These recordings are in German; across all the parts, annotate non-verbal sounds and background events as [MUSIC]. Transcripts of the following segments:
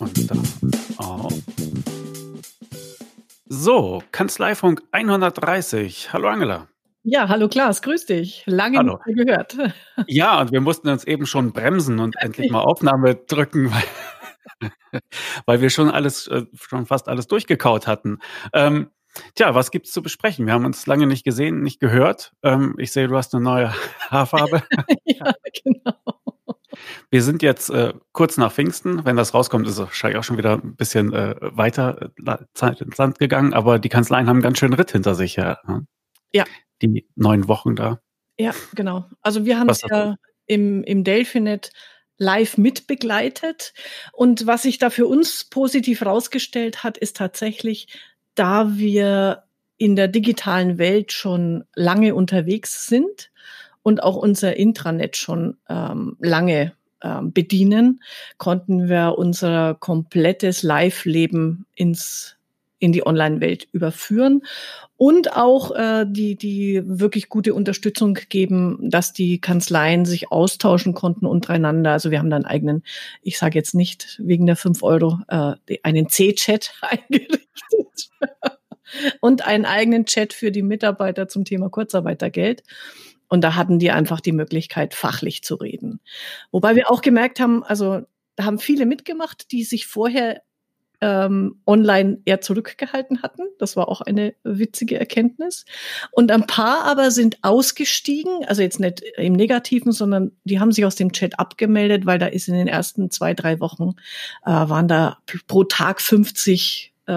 Und da. Oh. So, Kanzleifunk 130. Hallo Angela. Ja, hallo Klaas, grüß dich. Lange Hallo. nicht mehr gehört. [LAUGHS] Ja, und wir mussten uns eben schon bremsen und endlich mal Aufnahme drücken, weil, [LAUGHS] weil wir schon alles, äh, schon fast alles durchgekaut hatten. Ähm, tja, was gibt's zu besprechen? Wir haben uns lange nicht gesehen, nicht gehört. Ähm, ich sehe, du hast eine neue [LAUGHS] Haarfarbe. [LAUGHS] ja, genau. Wir sind jetzt äh, kurz nach Pfingsten. Wenn das rauskommt, ist es wahrscheinlich auch schon wieder ein bisschen äh, weiter äh, Zeit ins Land gegangen. Aber die Kanzleien haben einen ganz schönen Ritt hinter sich. Ja. Ja. Die neun Wochen da. Ja, genau. Also wir haben es ja im, im Delphinet live mitbegleitet. Und was sich da für uns positiv rausgestellt hat, ist tatsächlich, da wir in der digitalen Welt schon lange unterwegs sind und auch unser Intranet schon ähm, lange ähm, bedienen, konnten wir unser komplettes Live-Leben ins in die Online-Welt überführen und auch äh, die, die wirklich gute Unterstützung geben, dass die Kanzleien sich austauschen konnten untereinander. Also wir haben dann eigenen, ich sage jetzt nicht wegen der fünf Euro, äh, einen C-Chat [LAUGHS] eingerichtet und einen eigenen Chat für die Mitarbeiter zum Thema Kurzarbeitergeld. Und da hatten die einfach die Möglichkeit, fachlich zu reden. Wobei wir auch gemerkt haben, also da haben viele mitgemacht, die sich vorher ähm, online eher zurückgehalten hatten. Das war auch eine witzige Erkenntnis. Und ein paar aber sind ausgestiegen, also jetzt nicht im Negativen, sondern die haben sich aus dem Chat abgemeldet, weil da ist in den ersten zwei, drei Wochen äh, waren da pro Tag 50 äh,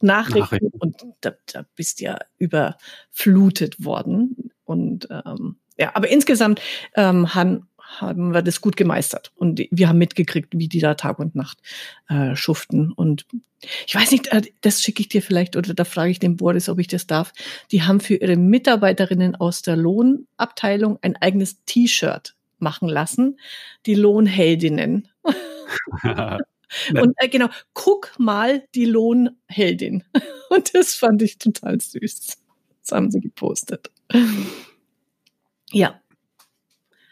Nachrichten, Nachrichten. und da, da bist ja überflutet worden. Und ähm, ja, aber insgesamt ähm, haben, haben wir das gut gemeistert und wir haben mitgekriegt, wie die da Tag und Nacht äh, schuften. Und ich weiß nicht, äh, das schicke ich dir vielleicht oder da frage ich den Boris, ob ich das darf. Die haben für ihre Mitarbeiterinnen aus der Lohnabteilung ein eigenes T-Shirt machen lassen, die Lohnheldinnen. [LAUGHS] Und äh, genau, guck mal die Lohnheldin. [LAUGHS] Und das fand ich total süß. Das haben sie gepostet. Ja,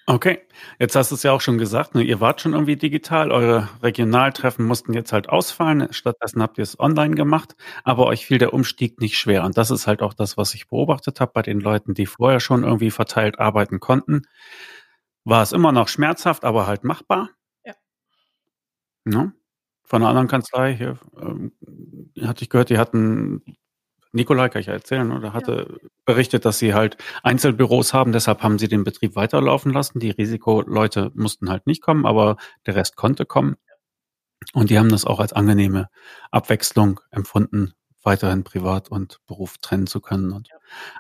Okay, jetzt hast du es ja auch schon gesagt, ne? ihr wart schon irgendwie digital, eure Regionaltreffen mussten jetzt halt ausfallen, stattdessen habt ihr es online gemacht, aber euch fiel der Umstieg nicht schwer. Und das ist halt auch das, was ich beobachtet habe bei den Leuten, die vorher schon irgendwie verteilt arbeiten konnten. War es immer noch schmerzhaft, aber halt machbar. Ja. Ne? Von einer anderen Kanzlei hier ähm, hatte ich gehört, die hatten Nikolai, kann ich ja erzählen, oder hatte berichtet, dass sie halt Einzelbüros haben, deshalb haben sie den Betrieb weiterlaufen lassen. Die Risikoleute mussten halt nicht kommen, aber der Rest konnte kommen. Und die haben das auch als angenehme Abwechslung empfunden, weiterhin Privat und Beruf trennen zu können und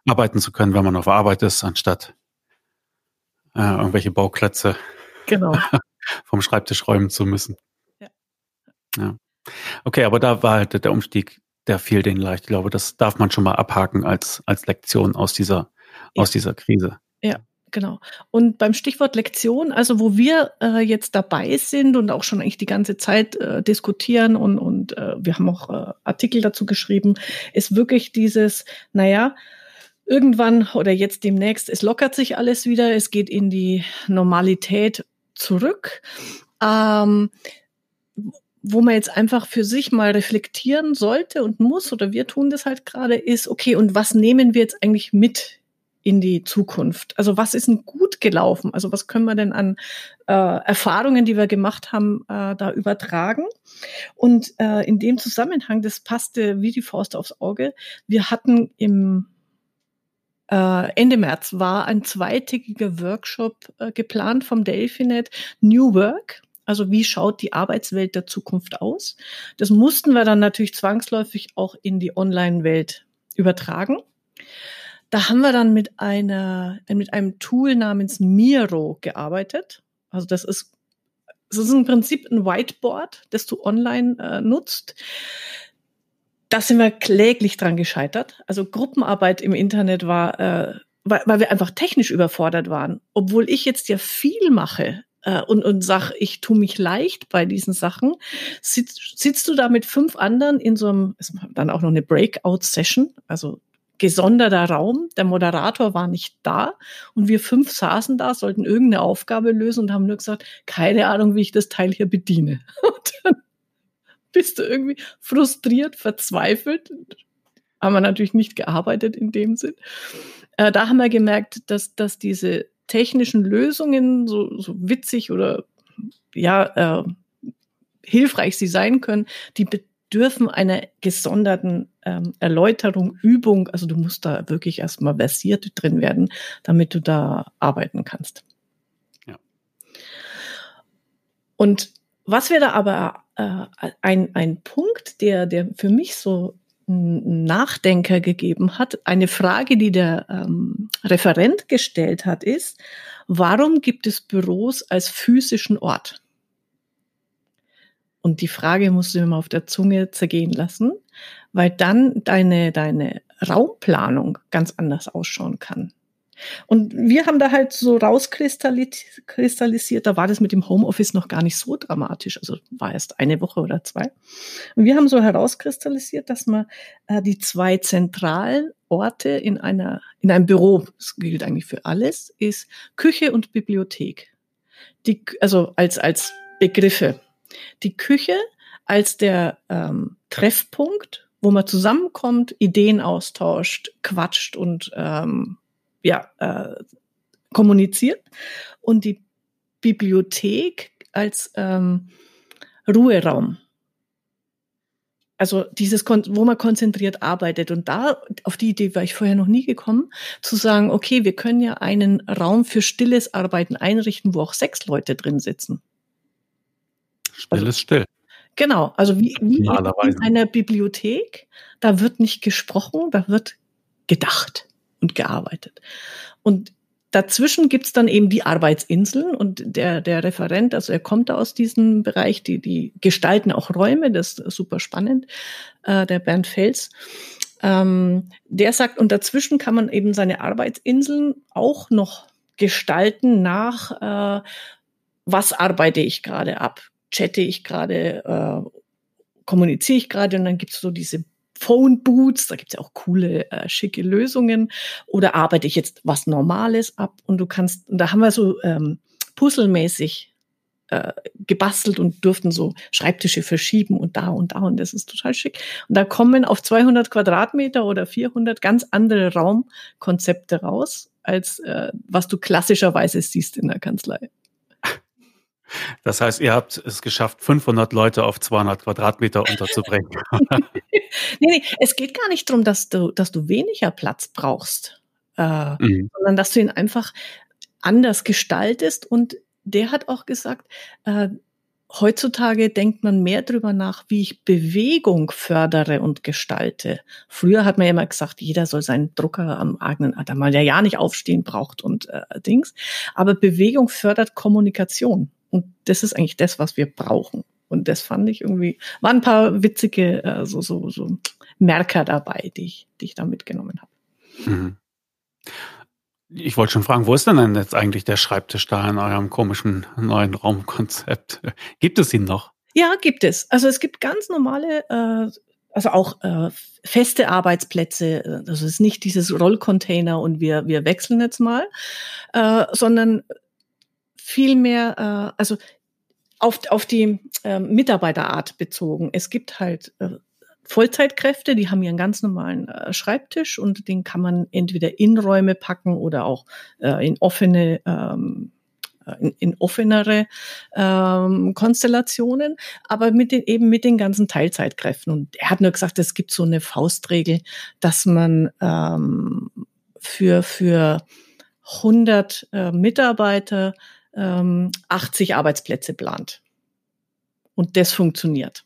arbeiten zu können, wenn man auf Arbeit ist, anstatt äh, irgendwelche Bauklötze genau. [LAUGHS] vom Schreibtisch räumen zu müssen. Ja. ja. Okay, aber da war halt der Umstieg, der fiel denen leicht. Ich glaube, das darf man schon mal abhaken als, als Lektion aus dieser, Ja. aus dieser Krise. Genau. Und beim Stichwort Lektion, also wo wir äh, jetzt dabei sind und auch schon eigentlich die ganze Zeit äh, diskutieren und, und äh, wir haben auch äh, Artikel dazu geschrieben, ist wirklich dieses, naja, irgendwann oder jetzt demnächst, es lockert sich alles wieder, es geht in die Normalität zurück. Ähm, wo man jetzt einfach für sich mal reflektieren sollte und muss, oder wir tun das halt gerade, ist, okay, und was nehmen wir jetzt eigentlich mit in die Zukunft? Also was ist denn gut gelaufen? Also was können wir denn an äh, Erfahrungen, die wir gemacht haben, äh, da übertragen? Und äh, in dem Zusammenhang, das passte wie die Faust aufs Auge. Wir hatten im äh, Ende März war ein zweitägiger Workshop äh, geplant vom Delphinet New Work. Also wie schaut die Arbeitswelt der Zukunft aus? Das mussten wir dann natürlich zwangsläufig auch in die Online-Welt übertragen. Da haben wir dann mit einer, mit einem Tool namens Miro gearbeitet. Also das ist, das ist im Prinzip ein Whiteboard, das du online äh, nutzt. Da sind wir kläglich dran gescheitert. Also Gruppenarbeit im Internet war, äh, weil, weil wir einfach technisch überfordert waren. Obwohl ich jetzt ja viel mache äh, und, und sag, ich tu mich leicht bei diesen Sachen, sitzt, sitzt du da mit fünf anderen in so einem, dann auch noch eine Breakout-Session, also gesonderter Raum. Der Moderator war nicht da und wir fünf saßen da, sollten irgendeine Aufgabe lösen und haben nur gesagt, keine Ahnung, wie ich das Teil hier bediene. [LAUGHS] Und dann bist du irgendwie frustriert, verzweifelt. Haben wir natürlich nicht gearbeitet in dem Sinn. Äh, da haben wir gemerkt, dass, dass diese technischen Lösungen, so, so witzig oder ja, äh, hilfreich sie sein können, die bedürfen einer gesonderten ähm, Erläuterung, Übung. Also du musst da wirklich erstmal versiert drin werden, damit du da arbeiten kannst. Ja. Und was wir da aber äh, ein, ein Punkt, der, der für mich so Nachdenker gegeben hat, eine Frage, die der ähm, Referent gestellt hat, ist, warum gibt es Büros als physischen Ort? Und die Frage musst du immer auf der Zunge zergehen lassen, weil dann deine, deine Raumplanung ganz anders ausschauen kann. Und wir haben da halt so rauskristallisiert, da war das mit dem Homeoffice noch gar nicht so dramatisch, also war erst eine Woche oder zwei. Und wir haben so herauskristallisiert, dass man äh, die zwei zentralen Orte in einer, in einem Büro, das gilt eigentlich für alles, ist Küche und Bibliothek. Die, also als, als Begriffe die Küche als der ähm, Treffpunkt, wo man zusammenkommt, Ideen austauscht, quatscht und ähm, ja, äh, kommuniziert. Und die Bibliothek als ähm, Ruheraum. Also dieses, wo man konzentriert arbeitet. Und da, auf die Idee war ich vorher noch nie gekommen, zu sagen, okay, wir können ja einen Raum für stilles Arbeiten einrichten, wo auch sechs Leute drin sitzen. Still ist still. Genau, also wie, wie in einer Bibliothek, da wird nicht gesprochen, da wird gedacht und gearbeitet. Und dazwischen gibt's dann eben die Arbeitsinseln und der, der Referent, also er kommt da aus diesem Bereich, die, die gestalten auch Räume, das ist super spannend, äh, der Bernd Fels. Ähm, der sagt, und dazwischen kann man eben seine Arbeitsinseln auch noch gestalten nach, äh, was arbeite ich gerade ab? chatte ich gerade, äh, kommuniziere ich gerade und dann gibt's so diese Phone Boots, da gibt's ja auch coole, äh, schicke Lösungen. Oder arbeite ich jetzt was Normales ab und du kannst, und da haben wir so ähm, puzzelmäßig äh, gebastelt und durften so Schreibtische verschieben und da und da und das ist total schick. Und da kommen auf 200 Quadratmeter oder 400 ganz andere Raumkonzepte raus, als äh, was du klassischerweise siehst in der Kanzlei. Das heißt, ihr habt es geschafft, 500 Leute auf 200 Quadratmeter unterzubringen. [LAUGHS] nee, nee, es geht gar nicht darum, dass du, dass du weniger Platz brauchst, äh, mhm. sondern dass du ihn einfach anders gestaltest. Und der hat auch gesagt, äh, heutzutage denkt man mehr drüber nach, wie ich Bewegung fördere und gestalte. Früher hat man ja immer gesagt, jeder soll seinen Drucker am eigenen Atem mal der ja nicht aufstehen braucht und äh, Dings. Aber Bewegung fördert Kommunikation. Und das ist eigentlich das, was wir brauchen. Und das fand ich irgendwie, waren ein paar witzige äh, so, so, so Merker dabei, die ich, die ich da mitgenommen habe. Mhm. Ich wollte schon fragen, wo ist denn, denn jetzt eigentlich der Schreibtisch da in eurem komischen neuen Raumkonzept? [LAUGHS] Gibt es ihn noch? Ja, gibt es. Also es gibt ganz normale, äh, also auch äh, feste Arbeitsplätze. Also es ist nicht dieses Rollcontainer und wir, wir wechseln jetzt mal, äh, sondern viel mehr, äh, also auf, auf die äh, Mitarbeiterart bezogen. Es gibt halt äh, Vollzeitkräfte, die haben ihren ganz normalen äh, Schreibtisch und den kann man entweder in Räume packen oder auch äh, in offene ähm, äh, in, in offenere ähm, Konstellationen, aber mit den eben mit den ganzen Teilzeitkräften. Und er hat nur gesagt, es gibt so eine Faustregel, dass man ähm, für für 100 äh, Mitarbeiter ähm, 80 Arbeitsplätze plant. Und das funktioniert.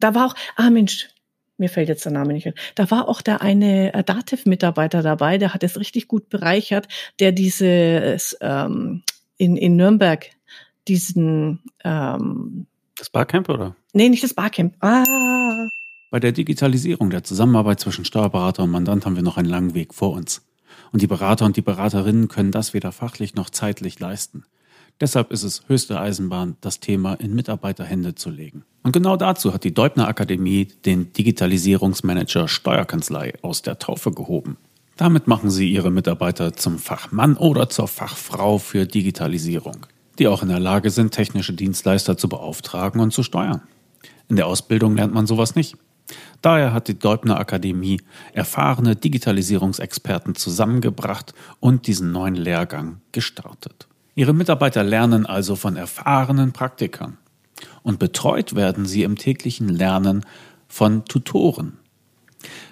Da war auch, ah Mensch, mir fällt jetzt der Name nicht ein. Da war auch der eine äh, Dativ-Mitarbeiter dabei, der hat es richtig gut bereichert, der dieses ähm, in, in Nürnberg diesen ähm, das Barcamp oder? Nee, nicht das Barcamp. Ah. Bei der Digitalisierung der Zusammenarbeit zwischen Steuerberater und Mandant haben wir noch einen langen Weg vor uns und die Berater und die Beraterinnen können das weder fachlich noch zeitlich leisten. Deshalb ist es höchste Eisenbahn, das Thema in Mitarbeiterhände zu legen. Und genau dazu hat die Deubner Akademie den Digitalisierungsmanager Steuerkanzlei aus der Taufe gehoben. Damit machen sie ihre Mitarbeiter zum Fachmann oder zur Fachfrau für Digitalisierung, die auch in der Lage sind, technische Dienstleister zu beauftragen und zu steuern. In der Ausbildung lernt man sowas nicht. Daher hat die Deubner Akademie erfahrene Digitalisierungsexperten zusammengebracht und diesen neuen Lehrgang gestartet. Ihre Mitarbeiter lernen also von erfahrenen Praktikern und betreut werden sie im täglichen Lernen von Tutoren.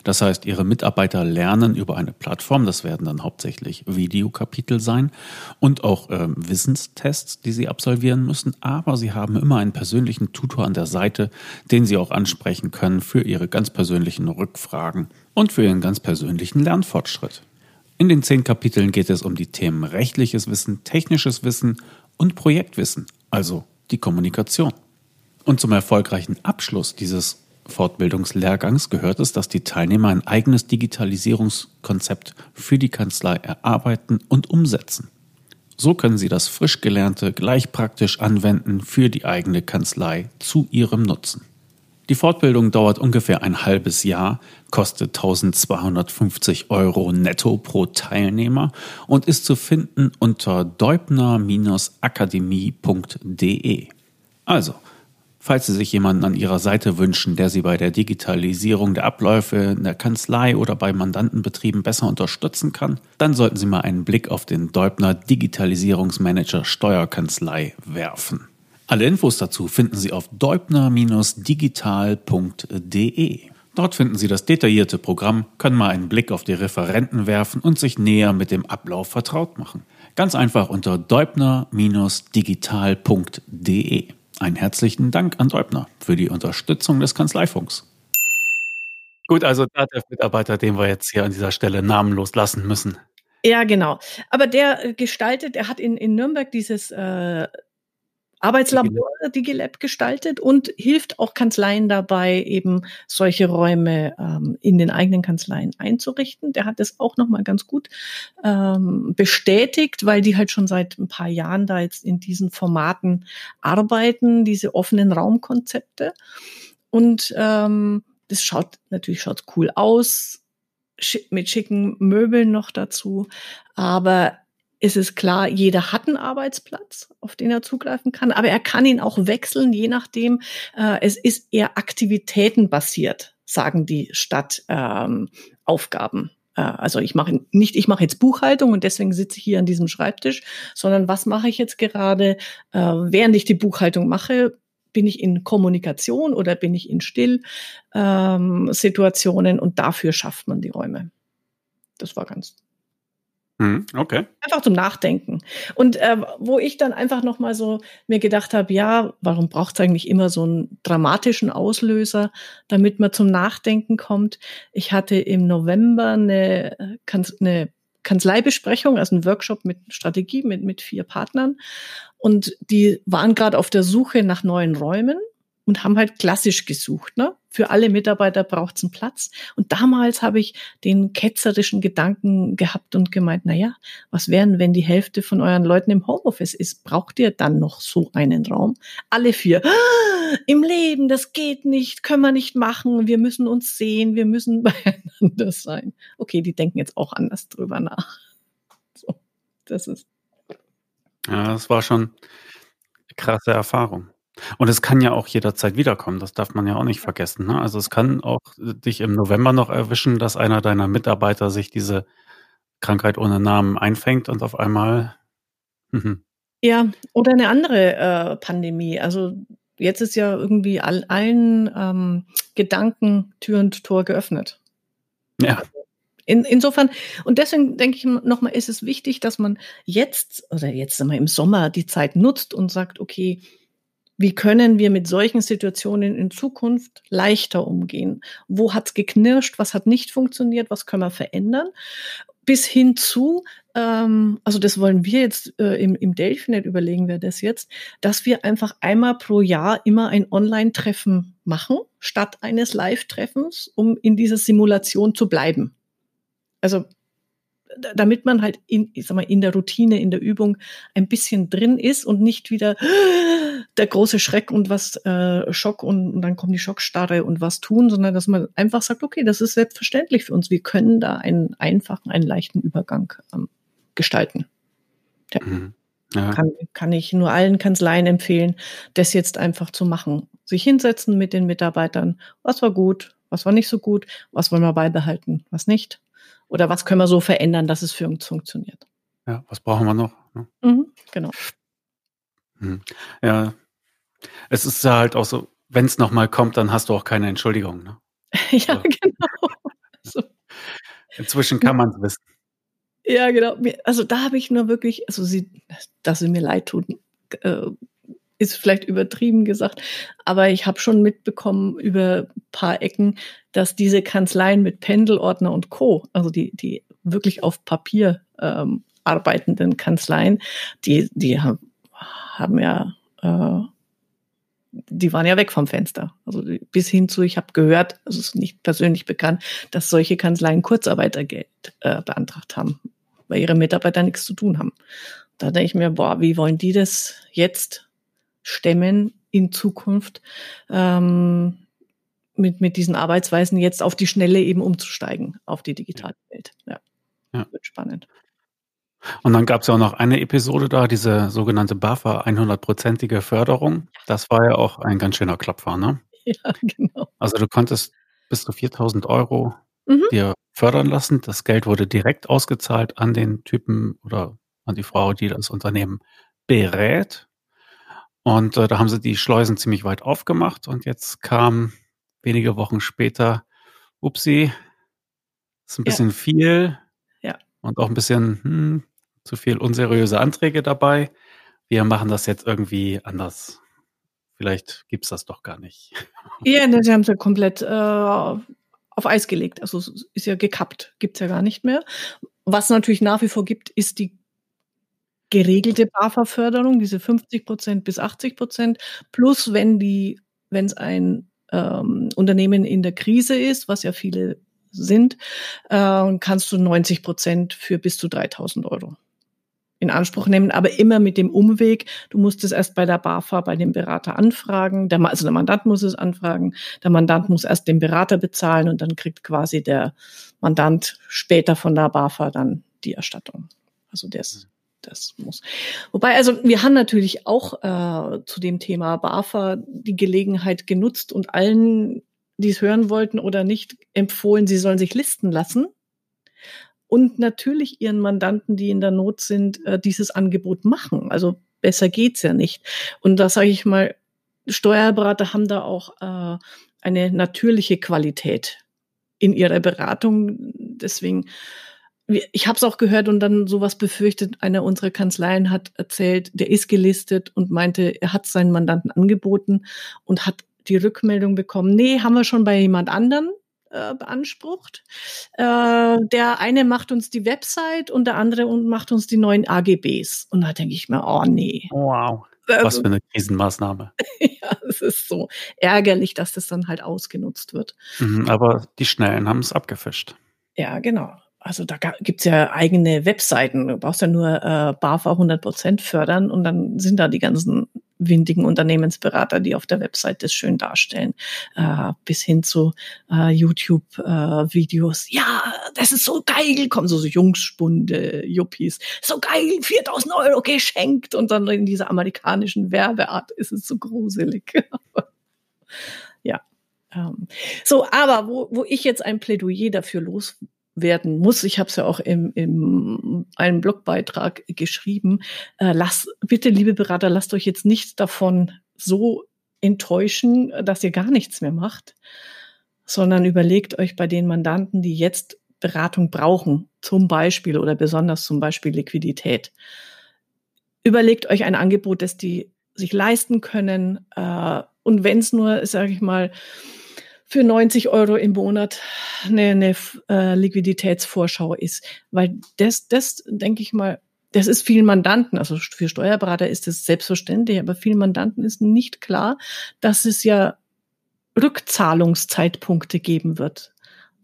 Das heißt, Ihre Mitarbeiter lernen über eine Plattform, das werden dann hauptsächlich Videokapitel sein und auch äh, Wissenstests, die Sie absolvieren müssen, aber Sie haben immer einen persönlichen Tutor an der Seite, den Sie auch ansprechen können für Ihre ganz persönlichen Rückfragen und für Ihren ganz persönlichen Lernfortschritt. In den zehn Kapiteln geht es um die Themen rechtliches Wissen, technisches Wissen und Projektwissen, also die Kommunikation. Und zum erfolgreichen Abschluss dieses Fortbildungslehrgangs gehört es, dass die Teilnehmer ein eigenes Digitalisierungskonzept für die Kanzlei erarbeiten und umsetzen. So können sie das frisch Gelernte gleich praktisch anwenden für die eigene Kanzlei zu ihrem Nutzen. Die Fortbildung dauert ungefähr ein halbes Jahr, kostet 1250 Euro netto pro Teilnehmer und ist zu finden unter deubner-akademie.de. Also, Falls Sie sich jemanden an Ihrer Seite wünschen, der Sie bei der Digitalisierung der Abläufe in der Kanzlei oder bei Mandantenbetrieben besser unterstützen kann, dann sollten Sie mal einen Blick auf den Deubner Digitalisierungsmanager Steuerkanzlei werfen. Alle Infos dazu finden Sie auf deubner-digital.de. Dort finden Sie das detaillierte Programm, können mal einen Blick auf die Referenten werfen und sich näher mit dem Ablauf vertraut machen. Ganz einfach unter deubner-digital.de. Einen herzlichen Dank an Deubner für die Unterstützung des Kanzleifunks. Gut, also der Mitarbeiter, den wir jetzt hier an dieser Stelle namenlos lassen müssen. Ja, genau. Aber der gestaltet, er hat in, in Nürnberg dieses äh, Arbeitslabor Digilab gestaltet und hilft auch Kanzleien dabei, eben solche Räume ähm, in den eigenen Kanzleien einzurichten. Der hat das auch nochmal ganz gut ähm, bestätigt, weil die halt schon seit ein paar Jahren da jetzt in diesen Formaten arbeiten, diese offenen Raumkonzepte. Und ähm, das schaut natürlich schaut cool aus, mit schicken Möbeln noch dazu. Aber ist es klar, jeder hat einen Arbeitsplatz, auf den er zugreifen kann, aber er kann ihn auch wechseln, je nachdem. Äh, es ist eher aktivitätenbasiert, sagen die Stadtaufgaben. Ähm, äh, also ich mache nicht, ich mache jetzt Buchhaltung und deswegen sitze ich hier an diesem Schreibtisch, sondern was mache ich jetzt gerade, äh, während ich die Buchhaltung mache? Bin ich in Kommunikation oder bin ich in Stillsituationen? Ähm, und dafür schafft man die Räume. Das war ganz okay. Einfach zum Nachdenken. Und äh, wo ich dann einfach nochmal so mir gedacht habe, ja, warum braucht es eigentlich immer so einen dramatischen Auslöser, damit man zum Nachdenken kommt? Ich hatte im November eine, äh, eine Kanzleibesprechung, also einen Workshop mit Strategie mit, mit vier Partnern. Und die waren gerade auf der Suche nach neuen Räumen und haben halt klassisch gesucht. Ne? Für alle Mitarbeiter braucht es einen Platz. Und damals habe ich den ketzerischen Gedanken gehabt und gemeint, na ja, was wären, wenn die Hälfte von euren Leuten im Homeoffice ist? Braucht ihr dann noch so einen Raum? Alle vier. Ah, Im Leben, das geht nicht, können wir nicht machen. Wir müssen uns sehen, wir müssen [LAUGHS] beieinander sein. Okay, die denken jetzt auch anders drüber nach. So, das ist. Ja, das war schon eine krasse Erfahrung. Und es kann ja auch jederzeit wiederkommen, das darf man ja auch nicht vergessen, ne? Also, es kann auch äh, dich im November noch erwischen, dass einer deiner Mitarbeiter sich diese Krankheit ohne Namen einfängt und auf einmal mhm. Ja, oder eine andere, äh, Pandemie. Also, jetzt ist ja irgendwie all allen, ähm, Gedanken Tür und Tor geöffnet. Ja. Also, in insofern und deswegen denke ich noch mal, ist es wichtig, dass man jetzt oder jetzt einmal im Sommer die Zeit nutzt und sagt: „Okay, wie können wir mit solchen Situationen in Zukunft leichter umgehen? Wo hat's geknirscht? Was hat nicht funktioniert? Was können wir verändern? Bis hin zu, ähm, also das wollen wir jetzt äh, im, im Delphinet überlegen wir das jetzt, dass wir einfach einmal pro Jahr immer ein Online-Treffen machen, statt eines Live-Treffens, um in dieser Simulation zu bleiben. Also damit man halt in, ich sag mal, in der Routine, in der Übung ein bisschen drin ist und nicht wieder der große Schreck und was äh, Schock und, und dann kommt die Schockstarre und was tun, sondern dass man einfach sagt, okay, das ist selbstverständlich für uns. Wir können da einen einfachen, einen leichten Übergang ähm, gestalten. Ja. Mhm. Kann, kann ich nur allen Kanzleien empfehlen, das jetzt einfach zu machen. Sich hinsetzen mit den Mitarbeitern. Was war gut? Was war nicht so gut? Was wollen wir beibehalten? Was nicht? Oder was können wir so verändern, dass es für uns funktioniert? Ja, was brauchen wir noch? Ne? Mhm, genau. Hm. Ja, es ist ja halt auch so, wenn es nochmal kommt, dann hast du auch keine Entschuldigung. Ne? [LAUGHS] ja, so. genau. [LAUGHS] So. Inzwischen kann man es wissen. Ja, genau. Also da habe ich nur wirklich, also sie, dass sie mir leid tun, äh, ist vielleicht übertrieben gesagt, aber ich habe schon mitbekommen über ein paar Ecken, dass diese Kanzleien mit Pendelordner und Co., also die, die wirklich auf Papier ähm, arbeitenden Kanzleien, die, die haben, haben ja, äh, die waren ja weg vom Fenster. Also bis hin zu, ich habe gehört, also es ist nicht persönlich bekannt, dass solche Kanzleien Kurzarbeitergeld äh, beantragt haben, weil ihre Mitarbeiter nichts zu tun haben. Da denke ich mir, boah, wie wollen die das jetzt stemmen in Zukunft ähm, mit, mit diesen Arbeitsweisen jetzt auf die Schnelle eben umzusteigen, auf die digitale Welt. Ja. ja. Wird spannend. Und dann gab es ja auch noch eine Episode da, diese sogenannte BAFA 100-prozentige Förderung. Das war ja auch ein ganz schöner Klopfer, ne? [LAUGHS] Ja, genau. Also du konntest bis zu 4000 Euro mhm. dir fördern lassen. Das Geld wurde direkt ausgezahlt an den Typen oder an die Frau, die das Unternehmen berät. Und äh, da haben sie die Schleusen ziemlich weit aufgemacht und jetzt kam wenige Wochen später, upsi, ist ein bisschen ja. viel ja. und auch ein bisschen hm, zu viel unseriöse Anträge dabei. Wir machen das jetzt irgendwie anders. Vielleicht gibt's das doch gar nicht. [LAUGHS] Ja, ne, sie haben es ja komplett äh, auf Eis gelegt. Also es ist ja gekappt, gibt's ja gar nicht mehr. Was natürlich nach wie vor gibt, ist die geregelte BAFA-Förderung, diese 50 Prozent bis 80 Prozent, plus wenn die, wenn es ein ähm, Unternehmen in der Krise ist, was ja viele sind, äh, kannst du 90 Prozent für bis zu 3000 Euro in Anspruch nehmen, aber immer mit dem Umweg. Du musst es erst bei der BAFA, bei dem Berater anfragen. Der, also der Mandant muss es anfragen. Der Mandant muss erst den Berater bezahlen und dann kriegt quasi der Mandant später von der BAFA dann die Erstattung. Also das das muss. Wobei, also wir haben natürlich auch äh, zu dem Thema BAFA die Gelegenheit genutzt und allen, die es hören wollten oder nicht, empfohlen, sie sollen sich listen lassen. Und natürlich ihren Mandanten, die in der Not sind, äh, dieses Angebot machen. Also besser geht's ja nicht. Und da sage ich mal, Steuerberater haben da auch äh, eine natürliche Qualität in ihrer Beratung. Deswegen ich habe es auch gehört und dann sowas befürchtet. Einer unserer Kanzleien hat erzählt, der ist gelistet und meinte, er hat seinen Mandanten angeboten und hat die Rückmeldung bekommen, nee, haben wir schon bei jemand anderen äh, beansprucht. Äh, der eine macht uns die Website und der andere macht uns die neuen AGBs. Und da denke ich mir, oh nee. Wow. Was für eine Krisenmaßnahme. [LAUGHS] ja, es ist so ärgerlich, dass das dann halt ausgenutzt wird. Mhm, aber die Schnellen haben es abgefischt. Ja, genau also da gibt's ja eigene Webseiten. Du brauchst ja nur äh, BAFA 100% fördern und dann sind da die ganzen windigen Unternehmensberater, die auf der Website das schön darstellen, äh, bis hin zu äh, YouTube-Videos. Äh, ja, das ist so geil, kommen so, so Jungspunde, Yuppies. So geil, 4000 Euro geschenkt und dann in dieser amerikanischen Werbeart ist es so gruselig. [LAUGHS] ja. Ähm, so, aber wo, wo ich jetzt ein Plädoyer dafür los werden muss. Ich habe es ja auch im, im einem Blogbeitrag geschrieben. Äh, lasst, bitte, liebe Berater, lasst euch jetzt nicht davon so enttäuschen, dass ihr gar nichts mehr macht, sondern überlegt euch bei den Mandanten, die jetzt Beratung brauchen, zum Beispiel oder besonders zum Beispiel Liquidität. Überlegt euch ein Angebot, das die sich leisten können. Äh, und wenn es nur, sage ich mal, für 90 Euro im Monat eine, eine äh, Liquiditätsvorschau ist. Weil das, das denke ich mal, das ist vielen Mandanten, also für Steuerberater ist das selbstverständlich, aber vielen Mandanten ist nicht klar, dass es ja Rückzahlungszeitpunkte geben wird.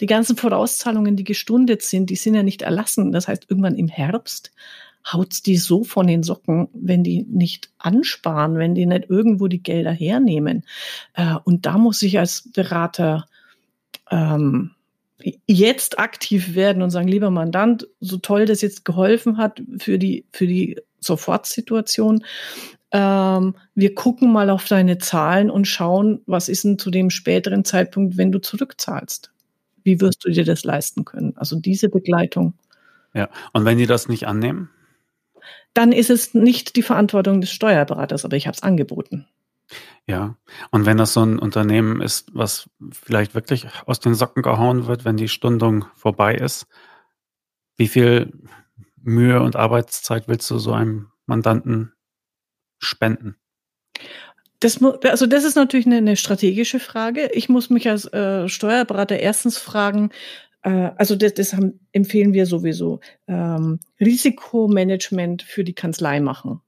die ganzen Vorauszahlungen, die gestundet sind, die sind ja nicht erlassen. Das heißt, irgendwann im Herbst haut's die so von den Socken, wenn die nicht ansparen, wenn die nicht irgendwo die Gelder hernehmen. Äh, und da muss ich als Berater ähm, jetzt aktiv werden und sagen, lieber Mandant, so toll das jetzt geholfen hat für die, für die Sofortsituation, ähm, wir gucken mal auf deine Zahlen und schauen, was ist denn zu dem späteren Zeitpunkt, wenn du zurückzahlst. Wie wirst du dir das leisten können? Also diese Begleitung. Ja, und wenn die das nicht annehmen? Dann ist es nicht die Verantwortung des Steuerberaters, aber ich habe es angeboten. Ja, und wenn das so ein Unternehmen ist, was vielleicht wirklich aus den Socken gehauen wird, wenn die Stundung vorbei ist, wie viel Mühe und Arbeitszeit willst du so einem Mandanten spenden? Das, also das ist natürlich eine, eine strategische Frage. Ich muss mich als äh, Steuerberater erstens fragen, äh, also das, das haben, empfehlen wir sowieso, ähm, Risikomanagement für die Kanzlei machen.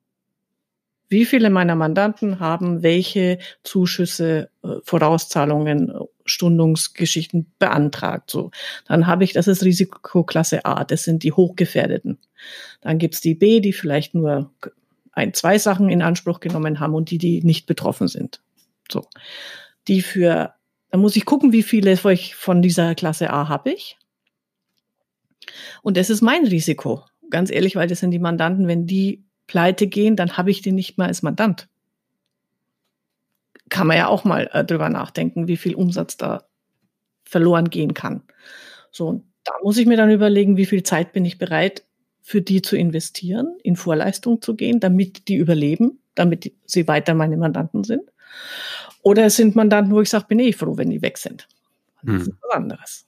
Wie viele meiner Mandanten haben welche Zuschüsse, äh, Vorauszahlungen, Stundungsgeschichten beantragt? So, dann habe ich, das ist Risikoklasse A, das sind die Hochgefährdeten. Dann gibt's die B, die vielleicht nur ein, zwei Sachen in Anspruch genommen haben und die, die nicht betroffen sind. So. Die für, da muss ich gucken, wie viele von dieser Klasse A habe ich. Und das ist mein Risiko. Ganz ehrlich, weil das sind die Mandanten, wenn die pleite gehen, dann habe ich den nicht mehr als Mandant. Kann man ja auch mal äh, drüber nachdenken, wie viel Umsatz da verloren gehen kann. So, da muss ich mir dann überlegen, wie viel Zeit bin ich bereit, für die zu investieren, in Vorleistung zu gehen, damit die überleben, damit sie weiter meine Mandanten sind. Oder es sind Mandanten, wo ich sage, bin ich froh, wenn die weg sind. Das hm. ist was anderes.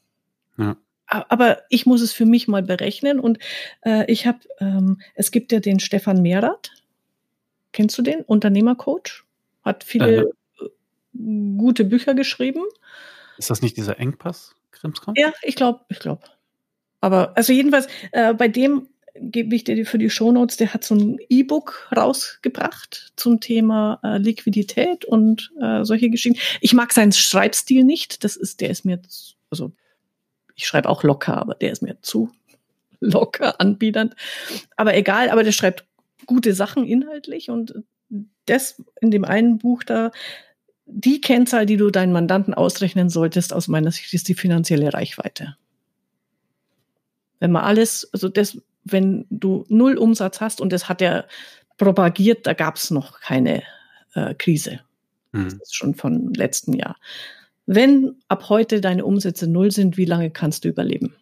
Ja. Aber ich muss es für mich mal berechnen und äh, ich habe, ähm, es gibt ja den Stefan Mehrath. Kennst du den? Unternehmercoach. Hat viele äh. gute Bücher geschrieben. Ist das nicht dieser Engpass, Krimskram? Ja, ich glaube, ich glaube. Aber also jedenfalls, äh, bei dem gebe ich dir für die Shownotes, der hat so ein E-Book rausgebracht zum Thema äh, Liquidität und äh, solche Geschichten. Ich mag seinen Schreibstil nicht, das ist, der ist mir, also ich schreibe auch locker, aber der ist mir zu [LAUGHS] locker anbiedernd. Aber egal, aber der schreibt gute Sachen inhaltlich und das in dem einen Buch da, die Kennzahl, die du deinen Mandanten ausrechnen solltest, aus meiner Sicht, ist die finanzielle Reichweite. Wenn man alles, also das, wenn du null Umsatz hast und das hat er propagiert, da gab es noch keine äh, Krise. Mhm. Das ist schon von letzten Jahr. Wenn ab heute deine Umsätze null sind, wie lange kannst du überleben?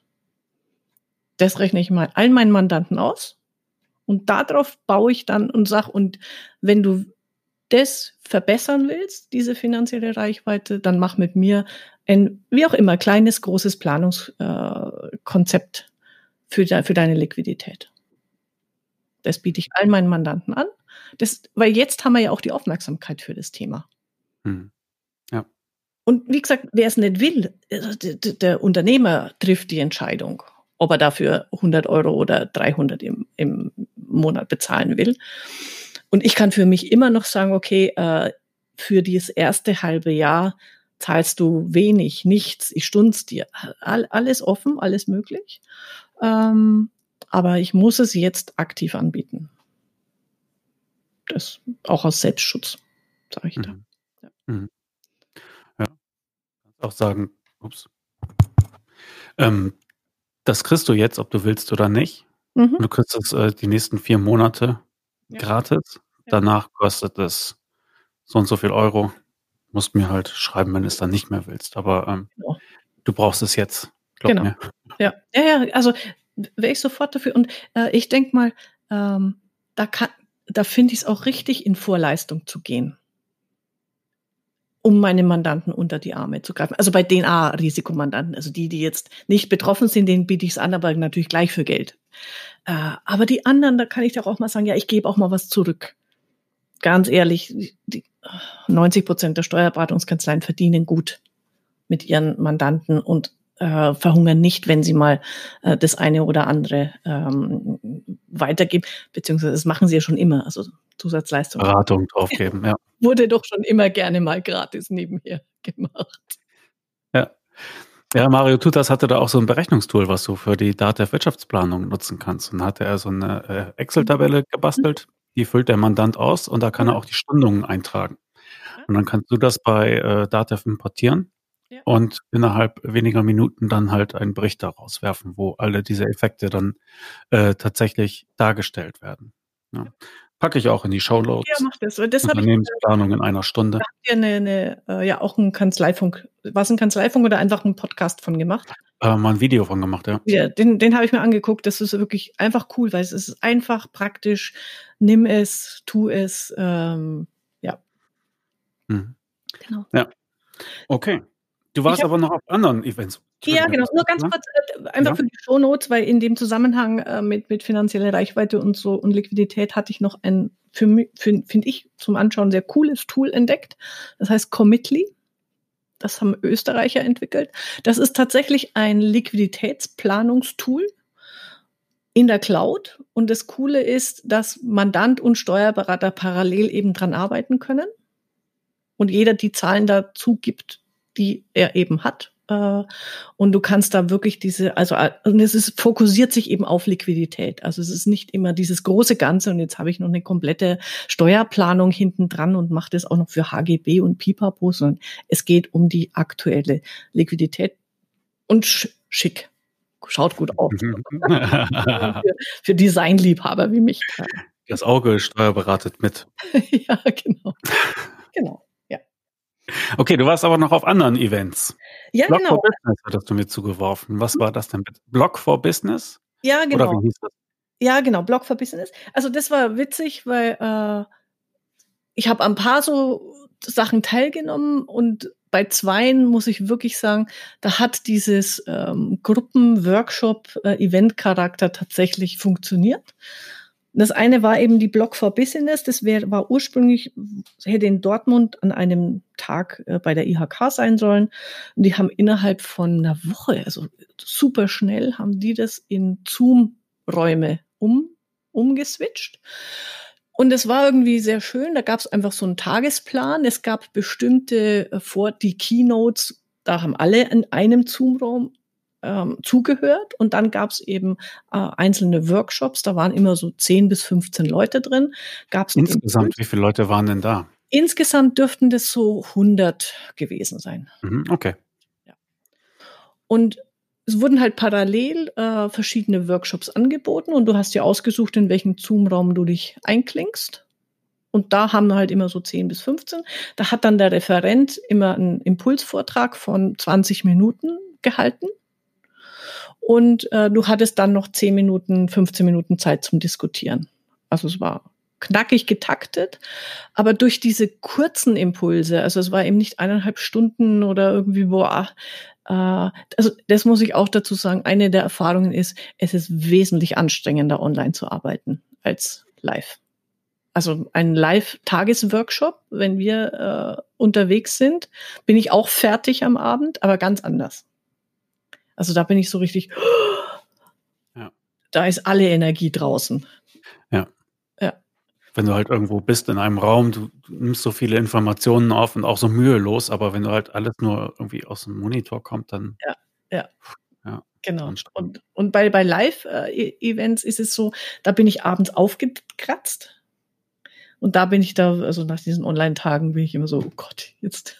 Das rechne ich mal allen meinen Mandanten aus und darauf baue ich dann und sag und wenn du das verbessern willst, diese finanzielle Reichweite, dann mach mit mir ein, wie auch immer, kleines, großes Planungskonzept für, de, für deine Liquidität. Das biete ich allen meinen Mandanten an. Das, weil jetzt haben wir ja auch die Aufmerksamkeit für das Thema. Hm. Ja. Und wie gesagt, wer es nicht will, also der, der, Unternehmer trifft die Entscheidung, ob er dafür 100 Euro oder 300 im, im Monat bezahlen will. Und ich kann für mich immer noch sagen, okay, äh, für dieses erste halbe Jahr zahlst du wenig, nichts, ich stun's dir. All, alles offen, alles möglich. Ähm, aber ich muss es jetzt aktiv anbieten. Das auch aus Selbstschutz, sage ich da. Mhm. Ja. Mhm. ja. Auch sagen, ups. Ähm, das kriegst du jetzt, ob du willst oder nicht. Mhm. Du kriegst es äh, die nächsten vier Monate ja. gratis. Danach kostet es so und so viel Euro. Musst mir halt schreiben, wenn du es dann nicht mehr willst. Aber ähm, ja. du brauchst es jetzt. Glaub genau. Mir. Ja, ja, ja, also wäre ich sofort dafür. Und äh, ich denke mal, ähm, da kann, da finde ich es auch richtig, in Vorleistung zu gehen, um meine Mandanten unter die Arme zu greifen. Also bei den A-Risikomandanten, also die, die jetzt nicht betroffen sind, denen biete ich es an, aber natürlich gleich für Geld. Äh, aber die anderen, da kann ich doch auch mal sagen, ja, ich gebe auch mal was zurück. Ganz ehrlich, die 90 Prozent der Steuerberatungskanzleien verdienen gut mit ihren Mandanten und äh, verhungern nicht, wenn sie mal äh, das eine oder andere ähm, weitergeben, beziehungsweise das machen sie ja schon immer, also Zusatzleistung. Beratung draufgeben, ja. [LAUGHS] Wurde doch schon immer gerne mal gratis nebenher gemacht. Ja. Ja, Mario Tutas hatte da auch so ein Berechnungstool, was du für die Data-Wirtschaftsplanung nutzen kannst. Und hatte er so eine äh, Excel-Tabelle gebastelt, die füllt der Mandant aus und da kann er auch die Stundungen eintragen. Und dann kannst du das bei äh, Datev importieren ja. und innerhalb weniger Minuten dann halt einen Bericht daraus werfen, wo alle diese Effekte dann äh, tatsächlich dargestellt werden. Ja. Packe ich auch in die Show Notes. Ja, mach das. das Unternehmensplanung in einer Stunde. Da habt ihr eine, eine, äh, ja auch ein Kanzleifunk. War es ein Kanzleifunk oder einfach ein Podcast von gemacht? Äh, mal ein Video von gemacht, ja. Ja, den, den habe ich mir angeguckt. Das ist wirklich einfach cool, weil es ist einfach praktisch. Nimm es, tu es. Ähm, ja. Mhm. Genau. Ja. Okay. Du warst aber noch auf anderen Events. Ja, genau. Nur ganz kurz, äh, einfach ja. für die Shownotes, weil in dem Zusammenhang äh, mit, mit finanzieller Reichweite und so und Liquidität hatte ich noch ein, für mich, finde ich, zum Anschauen sehr cooles Tool entdeckt. Das heißt Commitly. Das haben Österreicher entwickelt. Das ist tatsächlich ein Liquiditätsplanungstool in der Cloud. Und das Coole ist, dass Mandant und Steuerberater parallel eben dran arbeiten können. Und jeder die Zahlen dazu gibt, die er eben hat äh, und du kannst da wirklich diese, also und es ist, fokussiert sich eben auf Liquidität. Also es ist nicht immer dieses große Ganze und jetzt habe ich noch eine komplette Steuerplanung hinten dran und mache das auch noch für HGB und Pipapo, sondern es geht um die aktuelle Liquidität und schick. Schaut gut aus. [LAUGHS] für, [LAUGHS] für Designliebhaber wie mich. Das Auge steuerberatet mit. [LAUGHS] ja, genau. Genau. Okay, du warst aber noch auf anderen Events. Ja, Blog genau. for Business hattest du mir zugeworfen. Was war das denn? Blog for Business? Ja, genau. Oder wie hieß das? Ja, genau, Blog for Business. Also das war witzig, weil äh, ich habe an ein paar so Sachen teilgenommen und bei zweien muss ich wirklich sagen, da hat dieses ähm, Gruppen-Workshop-Event-Charakter äh, tatsächlich funktioniert. Das eine war eben die Blog for Business. Das wär, war ursprünglich, hätte in Dortmund an einem Tag äh, bei der IHK sein sollen. Und die haben innerhalb von einer Woche, also super schnell, haben die das in Zoom-Räume um, umgeswitcht. Und es war irgendwie sehr schön. Da gab es einfach so einen Tagesplan. Es gab bestimmte äh, vor die Keynotes. Da haben alle in einem Zoom-Raum ähm, zugehört und dann gab es eben äh, einzelne Workshops, da waren immer so 10 bis 15 Leute drin. Gab's Insgesamt, wie viele Leute waren denn da? Insgesamt dürften das so 100 gewesen sein. Mhm, okay. Ja. Und es wurden halt parallel äh, verschiedene Workshops angeboten und du hast dir ausgesucht, in welchen Zoom-Raum du dich einklingst. Und da haben wir halt immer so 10 bis 15. Da hat dann der Referent immer einen Impulsvortrag von 20 Minuten gehalten und äh, du hattest dann noch 10 Minuten, 15 Minuten Zeit zum Diskutieren. Also es war knackig getaktet, aber durch diese kurzen Impulse, also es war eben nicht eineinhalb Stunden oder irgendwie, boah, äh, also das muss ich auch dazu sagen, eine der Erfahrungen ist, es ist wesentlich anstrengender, online zu arbeiten als live. Also ein Live-Tagesworkshop, wenn wir äh, unterwegs sind, bin ich auch fertig am Abend, aber ganz anders. Also da bin ich so richtig, [GASPS] ja. da ist alle Energie draußen. Ja. Ja. Wenn du halt irgendwo bist in einem Raum, du, du nimmst so viele Informationen auf und auch so mühelos, aber wenn du halt alles nur irgendwie aus dem Monitor kommt, dann. Ja, ja. Ja, genau. Und, und bei, bei Live-Events ist es so, da bin ich abends aufgekratzt. Und da bin ich da, also nach diesen Online-Tagen bin ich immer so, oh Gott, jetzt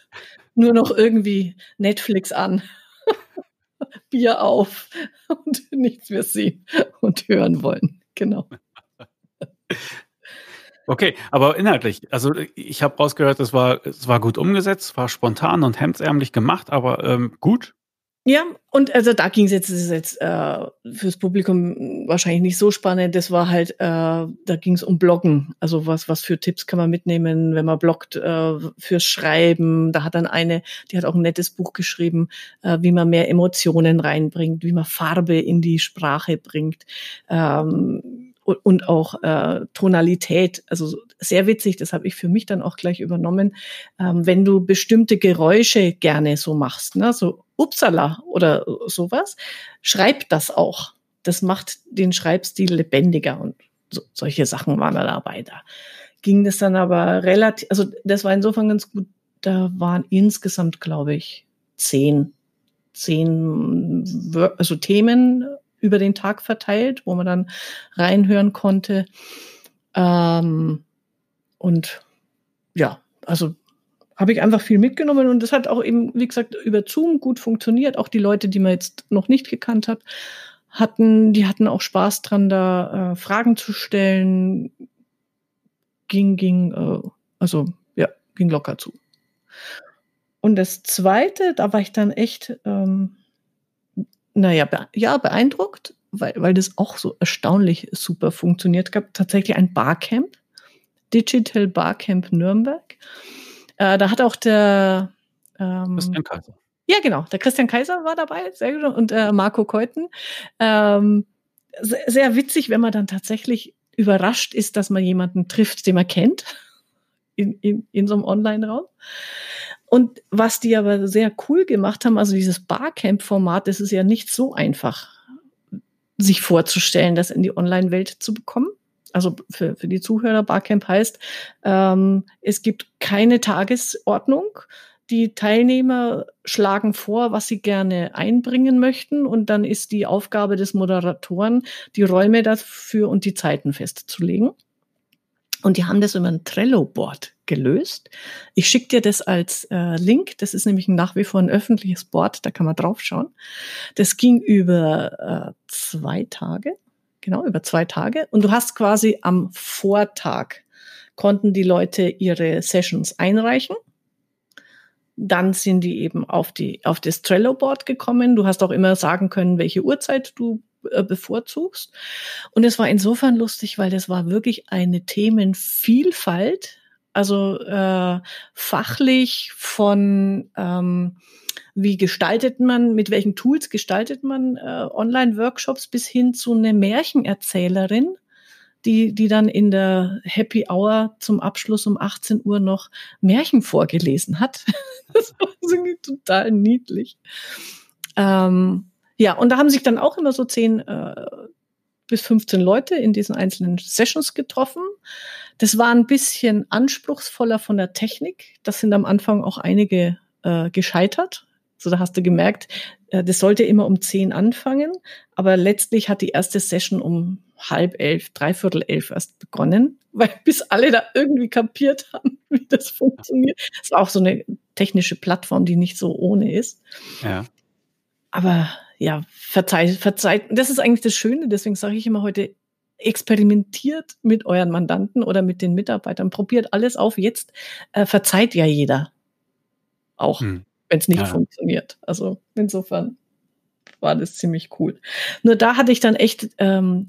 nur noch irgendwie Netflix an. [LAUGHS] [LAUGHS] Bier auf und [LAUGHS] nichts mehr sehen und hören wollen. Genau. [LAUGHS] Okay, aber inhaltlich, also ich habe rausgehört, es war, es war gut umgesetzt, war spontan und hemdsärmlich gemacht, aber ähm, gut. Ja, und also da ging es jetzt, ist jetzt äh, fürs Publikum wahrscheinlich nicht so spannend. Das war halt, äh, da ging es um Bloggen. Also was, was für Tipps kann man mitnehmen, wenn man bloggt äh, fürs Schreiben. Da hat dann eine, die hat auch ein nettes Buch geschrieben, äh, wie man mehr Emotionen reinbringt, wie man Farbe in die Sprache bringt. Ähm, und auch äh, Tonalität. Also sehr witzig, das habe ich für mich dann auch gleich übernommen. Ähm, wenn du bestimmte Geräusche gerne so machst, ne, so Upsala oder sowas, schreib das auch. Das macht den Schreibstil lebendiger und so, solche Sachen waren da dabei. Da ging das dann aber relativ, also das war insofern ganz gut. Da waren insgesamt, glaube ich, zehn zehn also Themen über den Tag verteilt, wo man dann reinhören konnte. Ähm, und ja, also habe ich einfach viel mitgenommen und das hat auch eben, wie gesagt, über Zoom gut funktioniert. Auch die Leute, die man jetzt noch nicht gekannt hat, hatten, die hatten auch Spaß dran, da äh, Fragen zu stellen. Ging, ging, äh, also ja, ging locker zu. Und das Zweite, da war ich dann echt, ähm, naja, be ja, beeindruckt, weil, weil das auch so erstaunlich super funktioniert. Es gab tatsächlich ein Barcamp, Digital Barcamp Nürnberg. Äh, da hat auch der ähm, Christian Kaiser. Ja, genau. Der Christian Kaiser war dabei, sehr gut. Und äh, Marco Keuten. Ähm, sehr, sehr witzig, wenn man dann tatsächlich überrascht ist, dass man jemanden trifft, den man kennt [LAUGHS] in, in, in so einem Online-Raum. Und was die aber sehr cool gemacht haben, also dieses Barcamp-Format, das ist ja nicht so einfach, sich vorzustellen, das in die Online-Welt zu bekommen. Also für, für die Zuhörer, Barcamp heißt, ähm, es gibt keine Tagesordnung. Die Teilnehmer schlagen vor, was sie gerne einbringen möchten. Und dann ist die Aufgabe des Moderatoren, die Räume dafür und die Zeiten festzulegen. Und die haben das über ein Trello-Board gelöst. Ich schicke dir das als äh, Link. Das ist nämlich nach wie vor ein öffentliches Board, da kann man draufschauen. Das ging über äh, zwei Tage, genau, über zwei Tage. Und du hast quasi am Vortag konnten die Leute ihre Sessions einreichen. Dann sind die eben auf die, auf das Trello-Board gekommen. Du hast auch immer sagen können, welche Uhrzeit du äh, bevorzugst. Und es war insofern lustig, weil das war wirklich eine Themenvielfalt, also äh, fachlich von ähm, wie gestaltet man, mit welchen Tools gestaltet man äh, Online-Workshops bis hin zu einer Märchenerzählerin, die, die dann in der Happy Hour zum Abschluss um 18 Uhr noch Märchen vorgelesen hat. [LAUGHS] das war total niedlich. Ähm, ja, und da haben sich dann auch immer so zehn äh, bis 15 Leute in diesen einzelnen Sessions getroffen. Das war ein bisschen anspruchsvoller von der Technik. Das sind am Anfang auch einige äh, gescheitert. So, da hast du gemerkt, äh, das sollte immer um zehn anfangen, aber letztlich hat die erste Session um halb elf, dreiviertel elf erst begonnen, [LAUGHS] weil bis alle da irgendwie kapiert haben, [LAUGHS] wie das funktioniert. Es war auch so eine technische Plattform, die nicht so ohne ist. Ja. Aber ja, verzeiht, verzeiht. Das ist eigentlich das Schöne, deswegen sage ich immer heute, experimentiert mit euren Mandanten oder mit den Mitarbeitern, probiert alles auf. Jetzt äh, verzeiht ja jeder. Auch, hm. Wenn es nicht ja. funktioniert. Also insofern war das ziemlich cool. Nur da hatte ich dann echt, ähm,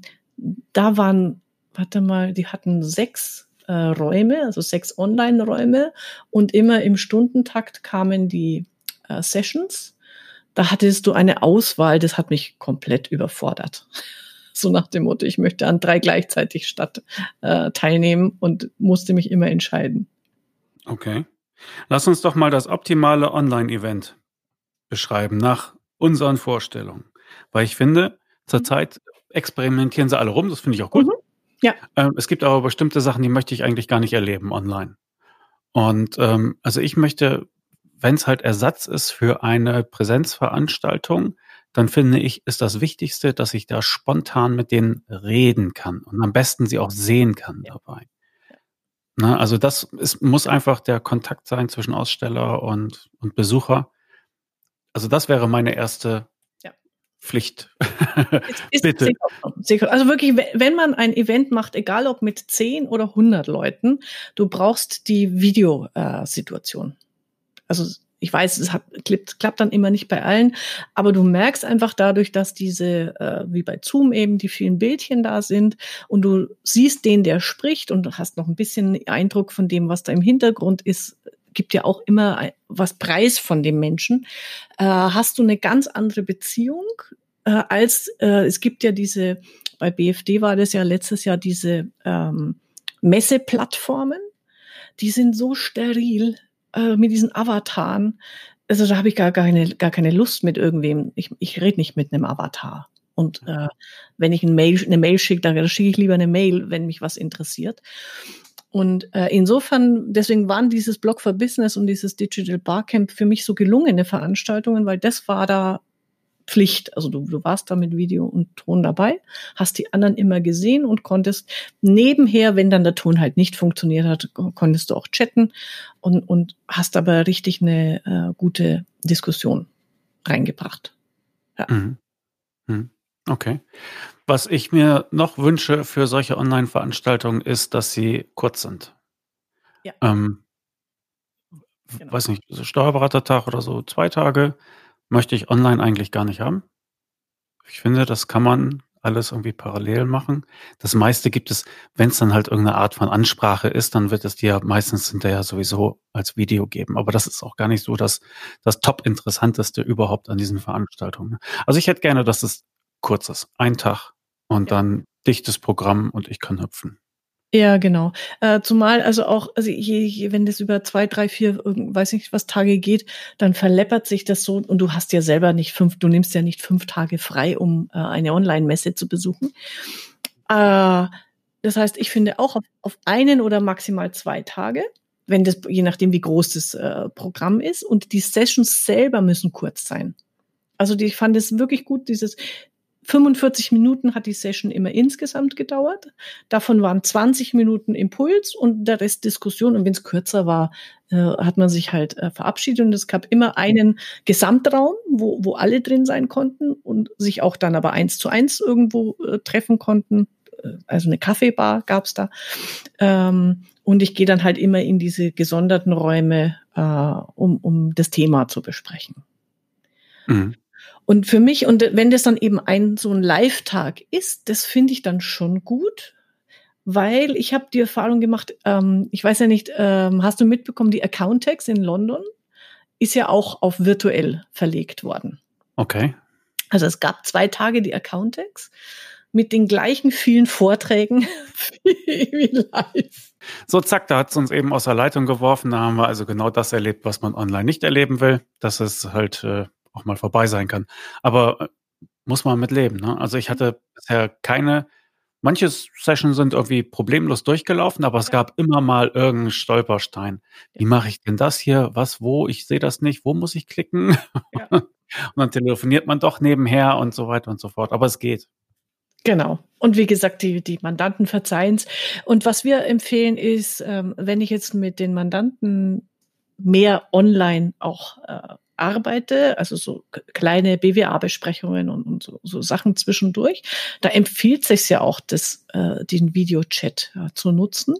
da waren, warte mal, die hatten sechs äh, Räume, also sechs Online-Räume und immer im Stundentakt kamen die äh, Sessions da hattest du eine Auswahl, das hat mich komplett überfordert. [LAUGHS] So nach dem Motto, ich möchte an drei gleichzeitig statt äh, teilnehmen und musste mich immer entscheiden. Okay. Lass uns doch mal das optimale Online-Event beschreiben nach unseren Vorstellungen. Weil ich finde, zurzeit experimentieren sie alle rum, das finde ich auch gut. Mhm. Ja. Ähm, es gibt aber bestimmte Sachen, die möchte ich eigentlich gar nicht erleben online. Und ähm, also ich möchte wenn es halt Ersatz ist für eine Präsenzveranstaltung, dann finde ich, ist das Wichtigste, dass ich da spontan mit denen reden kann und am besten sie auch sehen kann dabei. Na, also das ist, muss einfach der Kontakt sein zwischen Aussteller und, und Besucher. Also das wäre meine erste ja. Pflicht. Ist, [LAUGHS] Bitte. Also wirklich, wenn man ein Event macht, egal ob mit 10 oder 100 Leuten, du brauchst die Videosituation. Also ich weiß, es hat, klappt, klappt dann immer nicht bei allen, aber du merkst einfach dadurch, dass diese, äh, wie bei Zoom eben, die vielen Bildchen da sind und du siehst den, der spricht und hast noch ein bisschen Eindruck von dem, was da im Hintergrund ist, gibt ja auch immer was Preis von dem Menschen, äh, hast du eine ganz andere Beziehung äh, als äh, es gibt ja diese, bei BFD war das ja letztes Jahr diese ähm, Messeplattformen, die sind so steril, äh, mit diesen Avataren. Also da habe ich gar keine, gar keine Lust mit irgendwem. Ich, ich rede nicht mit einem Avatar. Und äh, wenn ich ein Mail, eine Mail schicke, dann schicke ich lieber eine Mail, wenn mich was interessiert. Und äh, insofern, deswegen waren dieses Blog for Business und dieses Digital Barcamp für mich so gelungene Veranstaltungen, weil das war da Pflicht. Also du, du warst da mit Video und Ton dabei, hast die anderen immer gesehen und konntest nebenher, wenn dann der Ton halt nicht funktioniert hat, konntest du auch chatten und, und hast aber richtig eine äh, gute Diskussion reingebracht. Ja. Mhm. Mhm. Okay. Was ich mir noch wünsche für solche Online-Veranstaltungen ist, dass sie kurz sind. Ja. Ähm, genau. Weiß nicht, so Steuerberatertag oder so, zwei Tage möchte ich online eigentlich gar nicht haben. Ich finde, das kann man alles irgendwie parallel machen. Das meiste gibt es, wenn es dann halt irgendeine Art von Ansprache ist, dann wird es dir meistens hinterher sowieso als Video geben. Aber das ist auch gar nicht so das, das top interessanteste überhaupt an diesen Veranstaltungen. Also ich hätte gerne, dass es kurz ist. Ein Tag und ja. dann dichtes Programm und ich kann hüpfen. Ja, genau. Äh, zumal also auch, also je, je, wenn das über zwei, drei, vier, weiß nicht was Tage geht, dann verleppert sich das so und du hast ja selber nicht fünf, du nimmst ja nicht fünf Tage frei, um äh, eine Online-Messe zu besuchen. Äh, das heißt, ich finde auch auf, auf einen oder maximal zwei Tage, wenn das, je nachdem wie groß das äh, Programm ist und die Sessions selber müssen kurz sein. Also die, ich fand es wirklich gut, dieses 45 Minuten hat die Session immer insgesamt gedauert. Davon waren 20 Minuten Impuls und der Rest Diskussion. Und wenn es kürzer war, äh, hat man sich halt äh, verabschiedet. Und es gab immer einen Gesamtraum, wo, wo alle drin sein konnten und sich auch dann aber eins zu eins irgendwo äh, treffen konnten. Äh, also eine Kaffeebar gab's da. Ähm, und ich gehe dann halt immer in diese gesonderten Räume, äh, um, um das Thema zu besprechen. Mhm. Und für mich, und wenn das dann eben ein so ein Live-Tag ist, das finde ich dann schon gut, weil ich habe die Erfahrung gemacht, ähm, ich weiß ja nicht, ähm, hast du mitbekommen, die Accountex in London ist ja auch auf virtuell verlegt worden. Okay. Also es gab zwei Tage die Accountex mit den gleichen vielen Vorträgen [LAUGHS] wie live. So, zack, da hat es uns eben aus der Leitung geworfen. Da haben wir also genau das erlebt, was man online nicht erleben will. Das ist halt äh, auch mal vorbei sein kann. Aber äh, muss man mit leben. Ne? Also ich hatte bisher keine, manche Sessions sind irgendwie problemlos durchgelaufen, aber es ja. gab immer mal irgendeinen Stolperstein. Wie mache ich denn das hier? Was, wo? Ich sehe das nicht. Wo muss ich klicken? Ja. [LAUGHS] und dann telefoniert man doch nebenher und so weiter und so fort. Aber es geht. Genau. Und wie gesagt, die, die Mandanten verzeihen es. Und was wir empfehlen ist, ähm, wenn ich jetzt mit den Mandanten mehr online auch äh, arbeite, also so kleine BWA-Besprechungen und, und so, so, Sachen zwischendurch, da empfiehlt sich ja auch, das, äh, den Videochat ja, zu nutzen.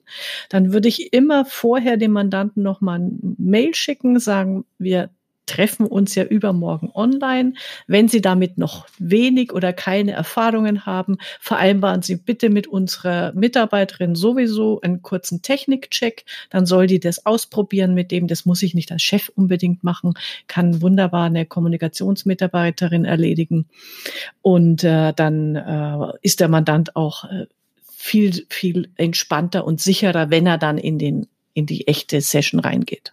Dann würde ich immer vorher dem Mandanten nochmal ein Mail schicken, sagen, wir treffen uns ja übermorgen online. Wenn Sie damit noch wenig oder keine Erfahrungen haben, vereinbaren Sie bitte mit unserer Mitarbeiterin sowieso einen kurzen Technikcheck. Dann soll die das ausprobieren mit dem. Das muss ich nicht als Chef unbedingt machen, kann wunderbar eine Kommunikationsmitarbeiterin erledigen. Und äh, dann äh, ist der Mandant auch äh, viel, viel entspannter und sicherer, wenn er dann in den, in die echte Session reingeht.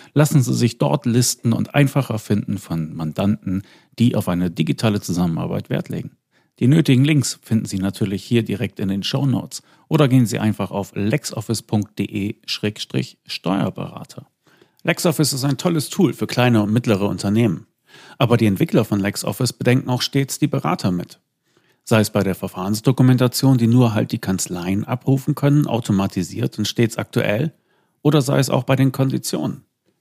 Lassen Sie sich dort listen und einfacher finden von Mandanten, die auf eine digitale Zusammenarbeit Wert legen. Die nötigen Links finden Sie natürlich hier direkt in den Show Notes oder gehen Sie einfach auf lexoffice.de-steuerberater. LexOffice ist ein tolles Tool für kleine und mittlere Unternehmen. Aber die Entwickler von LexOffice bedenken auch stets die Berater mit. Sei es bei der Verfahrensdokumentation, die nur halt die Kanzleien abrufen können, automatisiert und stets aktuell, oder sei es auch bei den Konditionen.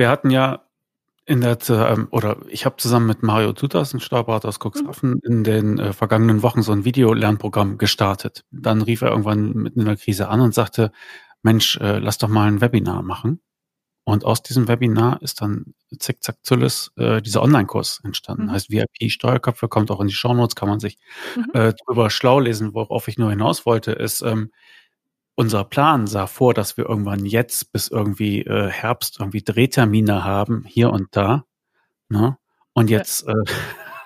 Wir hatten ja in der, ähm, oder ich habe zusammen mit Mario Tutas, ein Steuerberater aus Cuxhaven, mhm. in den äh, vergangenen Wochen so ein Videolernprogramm gestartet. Dann rief er irgendwann mitten in der Krise an und sagte, Mensch, äh, lass doch mal ein Webinar machen. Und aus diesem Webinar ist dann zickzack Zülles äh, dieser Online-Kurs entstanden. Mhm. Heißt VIP Steuerköpfe, kommt auch in die Shownotes, kann man sich mhm. äh, drüber schlau lesen. Worauf ich nur hinaus wollte, ist, ähm, unser Plan sah vor, dass wir irgendwann jetzt bis irgendwie äh, Herbst irgendwie Drehtermine haben, hier und da. Ne? Und jetzt, ja.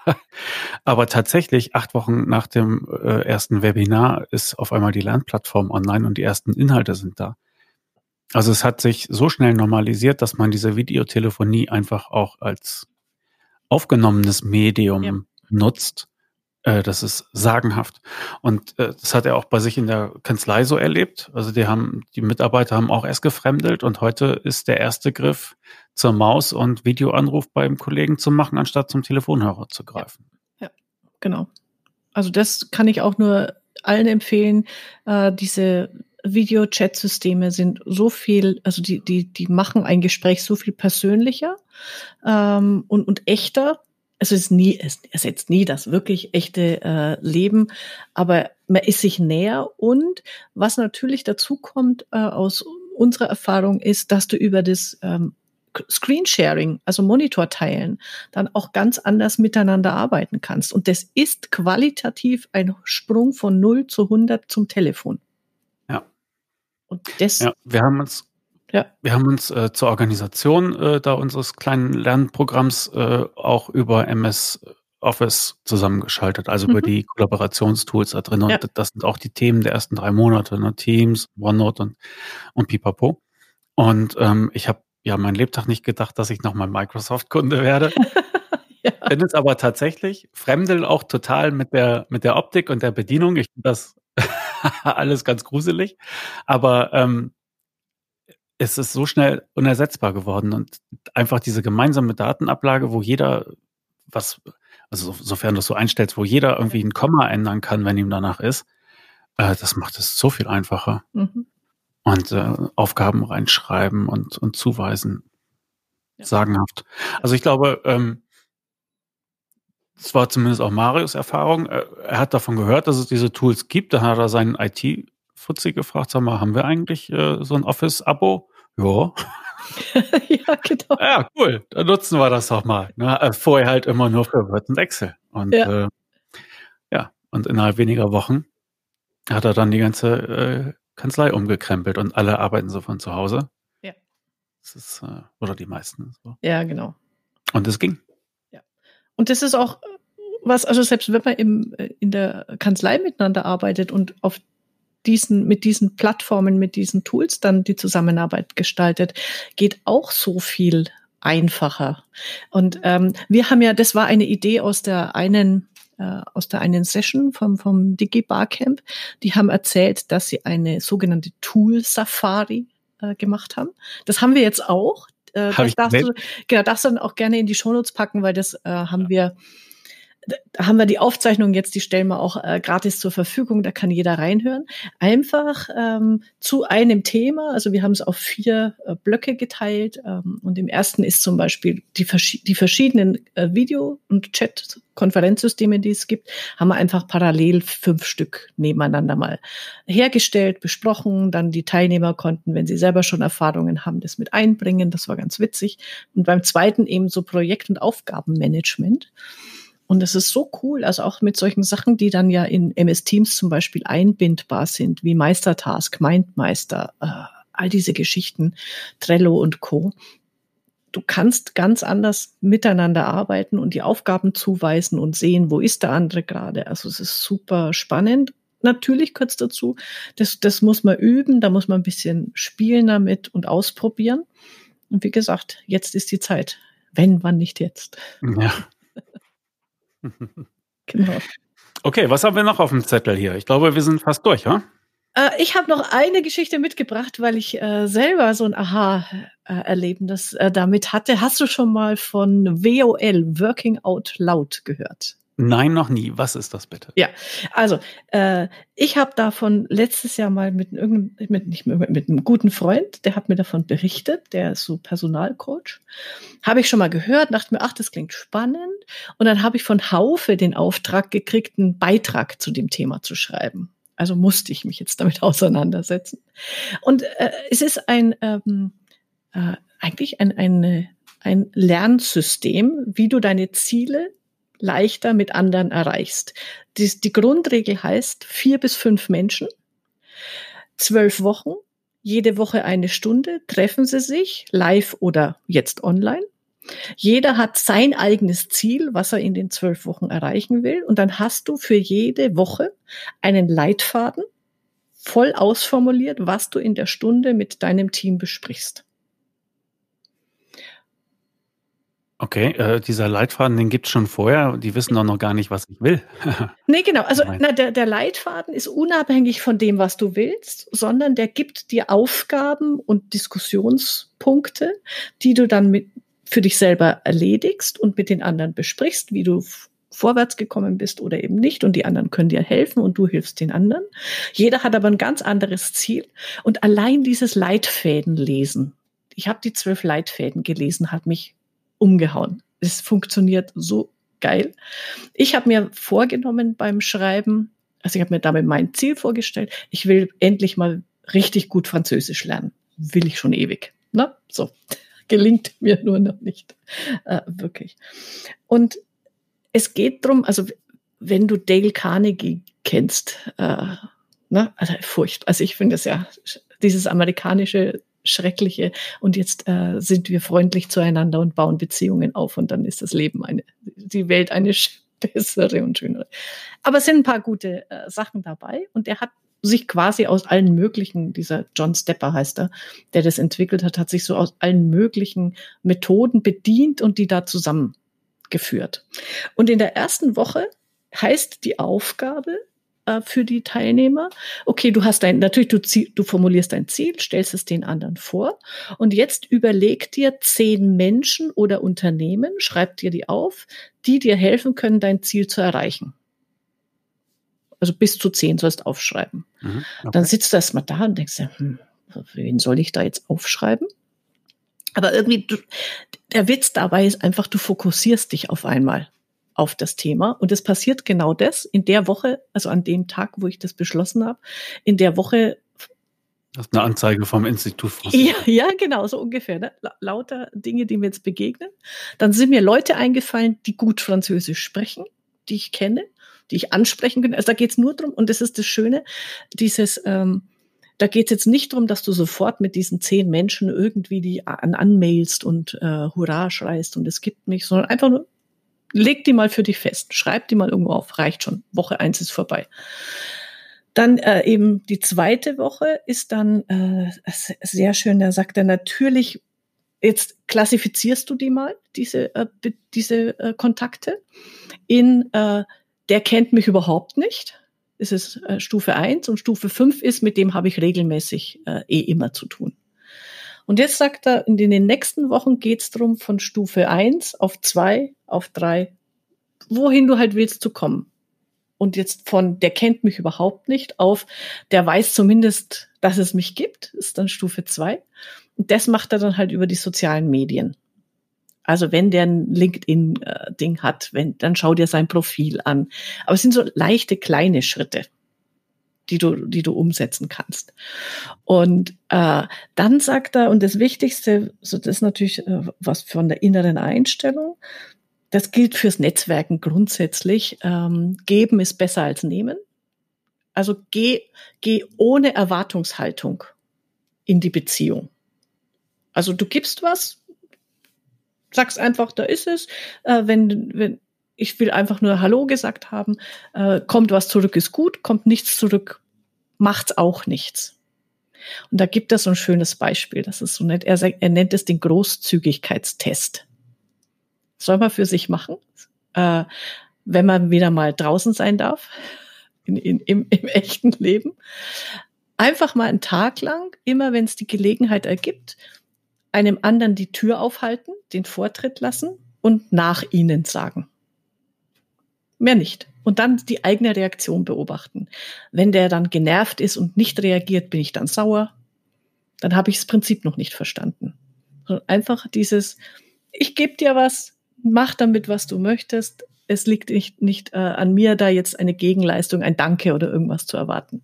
äh, [LAUGHS] aber tatsächlich, acht Wochen nach dem äh, ersten Webinar ist auf einmal die Lernplattform online und die ersten Inhalte sind da. Also es hat sich so schnell normalisiert, dass man diese Videotelefonie einfach auch als aufgenommenes Medium ja. nutzt das ist sagenhaft. Und äh, das hat er auch bei sich in der Kanzlei so erlebt. Also die haben, die Mitarbeiter haben auch erst gefremdelt und heute ist der erste Griff zur Maus und Videoanruf beim Kollegen zu machen, anstatt zum Telefonhörer zu greifen. Ja, ja genau. Also das kann ich auch nur allen empfehlen. Äh, diese Video-Chat-Systeme sind so viel, also die, die, die machen ein Gespräch so viel persönlicher ähm, und, und echter es ist nie, es ersetzt nie das wirklich echte äh, Leben, aber man ist sich näher und was natürlich dazu kommt äh, aus unserer Erfahrung ist, dass du über das ähm, Screensharing, also Monitor teilen, dann auch ganz anders miteinander arbeiten kannst. Und das ist qualitativ ein Sprung von 0 zu 100 zum Telefon. Ja. Und das. Ja, wir haben uns ja. Wir haben uns äh, zur Organisation äh, da unseres kleinen Lernprogramms äh, auch über MS Office zusammengeschaltet, also mhm. über die Kollaborationstools da drin. Und ja. das sind auch die Themen der ersten drei Monate, ne? Teams, OneNote und, und Pipapo. Und ähm, ich habe ja mein Lebtag nicht gedacht, dass ich nochmal Microsoft-Kunde werde. [LAUGHS] ja. Bin es aber tatsächlich, fremdel auch total mit der, mit der Optik und der Bedienung. Ich finde das [LAUGHS] alles ganz gruselig. Aber ähm, es ist so schnell unersetzbar geworden und einfach diese gemeinsame Datenablage, wo jeder was, also sofern du das so einstellst, wo jeder irgendwie ein Komma ändern kann, wenn ihm danach ist, äh, das macht es so viel einfacher. Mhm. Und äh, Aufgaben reinschreiben und, und zuweisen. Ja. Sagenhaft. Also ich glaube, ähm, das war zumindest auch Marius Erfahrung. Er hat davon gehört, dass es diese Tools gibt. Da hat er seinen IT Fuzzi gefragt, sag mal, haben wir eigentlich äh, so ein Office-Abo? Ja. [LAUGHS] ja, genau. Ja, cool. Dann nutzen wir das doch mal. Ne? Äh, vorher halt immer nur für Word und Excel. Und ja. Äh, ja, und innerhalb weniger Wochen hat er dann die ganze äh, Kanzlei umgekrempelt und alle arbeiten so von zu Hause. Ja. Das ist, äh, oder die meisten. So. Ja, genau. Und es ging. Ja. Und das ist auch was, also selbst wenn man im, äh, in der Kanzlei miteinander arbeitet und auf diesen, mit diesen Plattformen, mit diesen Tools dann die Zusammenarbeit gestaltet, geht auch so viel einfacher. Und ähm, wir haben ja, das war eine Idee aus der einen äh, aus der einen Session vom, vom Digi Barcamp. Die haben erzählt, dass sie eine sogenannte Tool Safari äh, gemacht haben. Das haben wir jetzt auch. Äh, Hab das darfst du, genau, darfst du dann auch gerne in die Shownotes packen, weil das äh, haben wir da haben wir die Aufzeichnung jetzt, die stellen wir auch äh, gratis zur Verfügung, da kann jeder reinhören. Einfach ähm, zu einem Thema, also wir haben es auf vier äh, Blöcke geteilt ähm, und im ersten ist zum Beispiel die, die verschiedenen äh, Video- und Chat-Konferenzsysteme, die es gibt, haben wir einfach parallel fünf Stück nebeneinander mal hergestellt, besprochen, dann die Teilnehmer konnten, wenn sie selber schon Erfahrungen haben, das mit einbringen, das war ganz witzig. Und beim zweiten eben so Projekt- und Aufgabenmanagement. Und das ist so cool, also auch mit solchen Sachen, die dann ja in MS Teams zum Beispiel einbindbar sind, wie Meistertask, Mindmeister, äh, all diese Geschichten, Trello und Co. Du kannst ganz anders miteinander arbeiten und die Aufgaben zuweisen und sehen, wo ist der andere gerade. Also es ist super spannend. Natürlich kurz dazu, das, das muss man üben, da muss man ein bisschen spielen damit und ausprobieren. Und wie gesagt, jetzt ist die Zeit. Wenn, wann nicht jetzt. Ja, [LAUGHS] genau. Okay, was haben wir noch auf dem Zettel hier? Ich glaube, wir sind fast durch, ja? Äh, ich habe noch eine Geschichte mitgebracht, weil ich äh, selber so ein Aha-Erlebnis äh, damit hatte. Hast du schon mal von WOL, Working Out Loud, gehört? Nein, noch nie. Was ist das bitte? Ja, also äh, ich habe davon letztes Jahr mal mit irgendeinem, mit, nicht mit, mit einem guten Freund, der hat mir davon berichtet, der ist so Personalcoach. Habe ich schon mal gehört, dachte mir, ach, das klingt spannend. Und dann habe ich von Haufe den Auftrag gekriegt, einen Beitrag zu dem Thema zu schreiben. Also musste ich mich jetzt damit [LAUGHS] auseinandersetzen. Und äh, es ist ein ähm, äh, eigentlich ein, ein, ein Lernsystem, wie du deine Ziele leichter mit anderen erreichst. Die, die Grundregel heißt vier bis fünf Menschen, zwölf Wochen, jede Woche eine Stunde, treffen sie sich, live oder jetzt online. Jeder hat sein eigenes Ziel, was er in den zwölf Wochen erreichen will. Und dann hast du für jede Woche einen Leitfaden, voll ausformuliert, was du in der Stunde mit deinem Team besprichst. Okay, äh, dieser Leitfaden, den gibt's schon vorher. Die wissen doch noch gar nicht, was ich will. [LAUGHS] nee, genau. Also na, der, der Leitfaden ist unabhängig von dem, was du willst, sondern der gibt dir Aufgaben und Diskussionspunkte, die du dann mit für dich selber erledigst und mit den anderen besprichst, wie du vorwärts gekommen bist oder eben nicht und die anderen können dir helfen und du hilfst den anderen. Jeder hat aber ein ganz anderes Ziel und allein dieses Leitfäden lesen. Ich habe die zwölf Leitfäden gelesen, hat mich umgehauen. Es funktioniert so geil. Ich habe mir vorgenommen beim Schreiben, also ich habe mir damit mein Ziel vorgestellt, ich will endlich mal richtig gut Französisch lernen. Will ich schon ewig. Na, ne? so. [LAUGHS] Gelingt mir nur noch nicht. Äh, wirklich. Und es geht drum, also wenn du Dale Carnegie kennst, äh, ne, also furcht. Also ich finde es ja, dieses amerikanische Schreckliche und jetzt äh, sind wir freundlich zueinander und bauen Beziehungen auf und dann ist das Leben eine, die Welt eine [LAUGHS] bessere und schönere. Aber es sind ein paar gute äh, Sachen dabei und er hat sich quasi aus allen möglichen, dieser John Stepper heißt er, der das entwickelt hat, hat sich so aus allen möglichen Methoden bedient und die da zusammengeführt. Und in der ersten Woche heißt die Aufgabe, äh, für die Teilnehmer. Okay, du hast dein, natürlich, du, du formulierst dein Ziel, stellst es den anderen vor und jetzt überleg dir zehn Menschen oder Unternehmen, schreib dir die auf, die dir helfen können, dein Ziel zu erreichen. Also bis zu zehn sollst aufschreiben. Mhm, okay. Dann sitzt du erstmal da und denkst dir, hm, wen soll ich da jetzt aufschreiben? Aber irgendwie, du, der Witz dabei ist einfach, du fokussierst dich auf einmal auf das Thema. Und es passiert genau das in der Woche, also an dem Tag, wo ich das beschlossen habe, in der Woche. Das ist eine Anzeige vom Institut. Ja, ja, genau, so ungefähr. Ne? Lauter Dinge, die mir jetzt begegnen. Dann sind mir Leute eingefallen, die gut Französisch sprechen, die ich kenne, die ich ansprechen kann. Also da geht's nur drum, und das ist das Schöne, dieses, ähm, da geht's jetzt nicht drum, dass du sofort mit diesen zehn Menschen irgendwie die an anmailst und äh, Hurra schreist und es gibt mich, sondern einfach nur leg die mal für dich fest, schreib die mal irgendwo auf, reicht schon. Woche eins ist vorbei. Dann äh, eben die zweite Woche ist dann äh, sehr schön, da sagt er natürlich, jetzt klassifizierst du die mal, diese, äh, diese äh, Kontakte, in äh, der kennt mich überhaupt nicht. Ist äh, Stufe eins und Stufe fünf ist, mit dem habe ich regelmäßig äh, eh immer zu tun. Und jetzt sagt er, in den nächsten Wochen geht's drum von Stufe eins auf zwei auf drei wohin du halt willst zu kommen. Und jetzt von, der kennt mich überhaupt nicht, auf, der weiß zumindest, dass es mich gibt, ist dann Stufe zwei. Und das macht er dann halt über die sozialen Medien. Also wenn der ein LinkedIn-Ding hat, wenn, dann schau dir sein Profil an. Aber es sind so leichte kleine Schritte, die du, die du umsetzen kannst. Und äh, dann sagt er, und das Wichtigste, so das ist natürlich äh, was von der inneren Einstellung, das gilt fürs Netzwerken grundsätzlich. Ähm, geben ist besser als nehmen. Also geh, geh ohne Erwartungshaltung in die Beziehung. Also du gibst was, sagst einfach, da ist es. Äh, wenn, wenn, ich will einfach nur Hallo gesagt haben, äh, kommt was zurück, ist gut, kommt nichts zurück, macht's auch nichts. Und da gibt es so ein schönes Beispiel, das ist so nett. Er, er nennt es den Großzügigkeitstest soll man für sich machen, äh, wenn man wieder mal draußen sein darf, [LAUGHS] in, in, im, im echten Leben. Einfach mal einen Tag lang, immer wenn es die Gelegenheit ergibt, einem anderen die Tür aufhalten, den Vortritt lassen und nach ihnen sagen. Mehr nicht. Und dann die eigene Reaktion beobachten. Wenn der dann genervt ist und nicht reagiert, bin ich dann sauer. Dann habe ich das Prinzip noch nicht verstanden. Einfach dieses, ich gebe dir was, mach damit, was du möchtest. Es liegt nicht, nicht äh, an mir, da jetzt eine Gegenleistung, ein Danke oder irgendwas zu erwarten.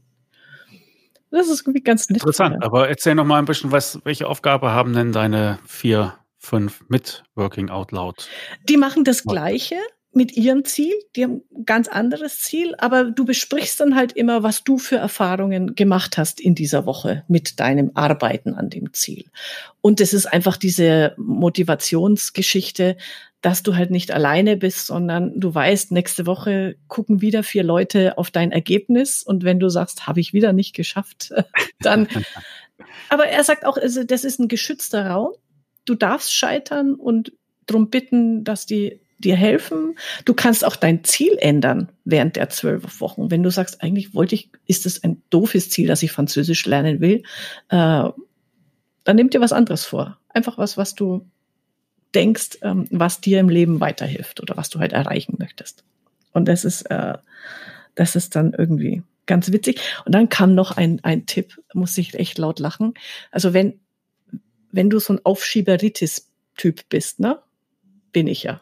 Das ist irgendwie ganz nett. Interessant, aber erzähl noch mal ein bisschen, was, welche Aufgabe haben denn deine vier, fünf mit Working Out Loud? Die machen das Gleiche mit ihrem Ziel, die haben ein ganz anderes Ziel, aber du besprichst dann halt immer, was du für Erfahrungen gemacht hast in dieser Woche mit deinem Arbeiten an dem Ziel. Und es ist einfach diese Motivationsgeschichte, dass du halt nicht alleine bist, sondern du weißt, nächste Woche gucken wieder vier Leute auf dein Ergebnis und wenn du sagst, habe ich wieder nicht geschafft, [LAUGHS] dann. [LAUGHS] Aber er sagt auch, also das ist ein geschützter Raum. Du darfst scheitern und drum bitten, dass die dir helfen. Du kannst auch dein Ziel ändern während der zwölf Wochen. Wenn du sagst, eigentlich wollte ich, ist es ein doofes Ziel, dass ich Französisch lernen will, äh, dann nimm dir was anderes vor. Einfach was, was du denkst, ähm, was dir im Leben weiterhilft oder was du halt erreichen möchtest. Und das ist, äh, das ist dann irgendwie ganz witzig. Und dann kam noch ein, ein Tipp, muss ich echt laut lachen. Also wenn, wenn du so ein Aufschieberitis-Typ bist, ne? Bin ich ja.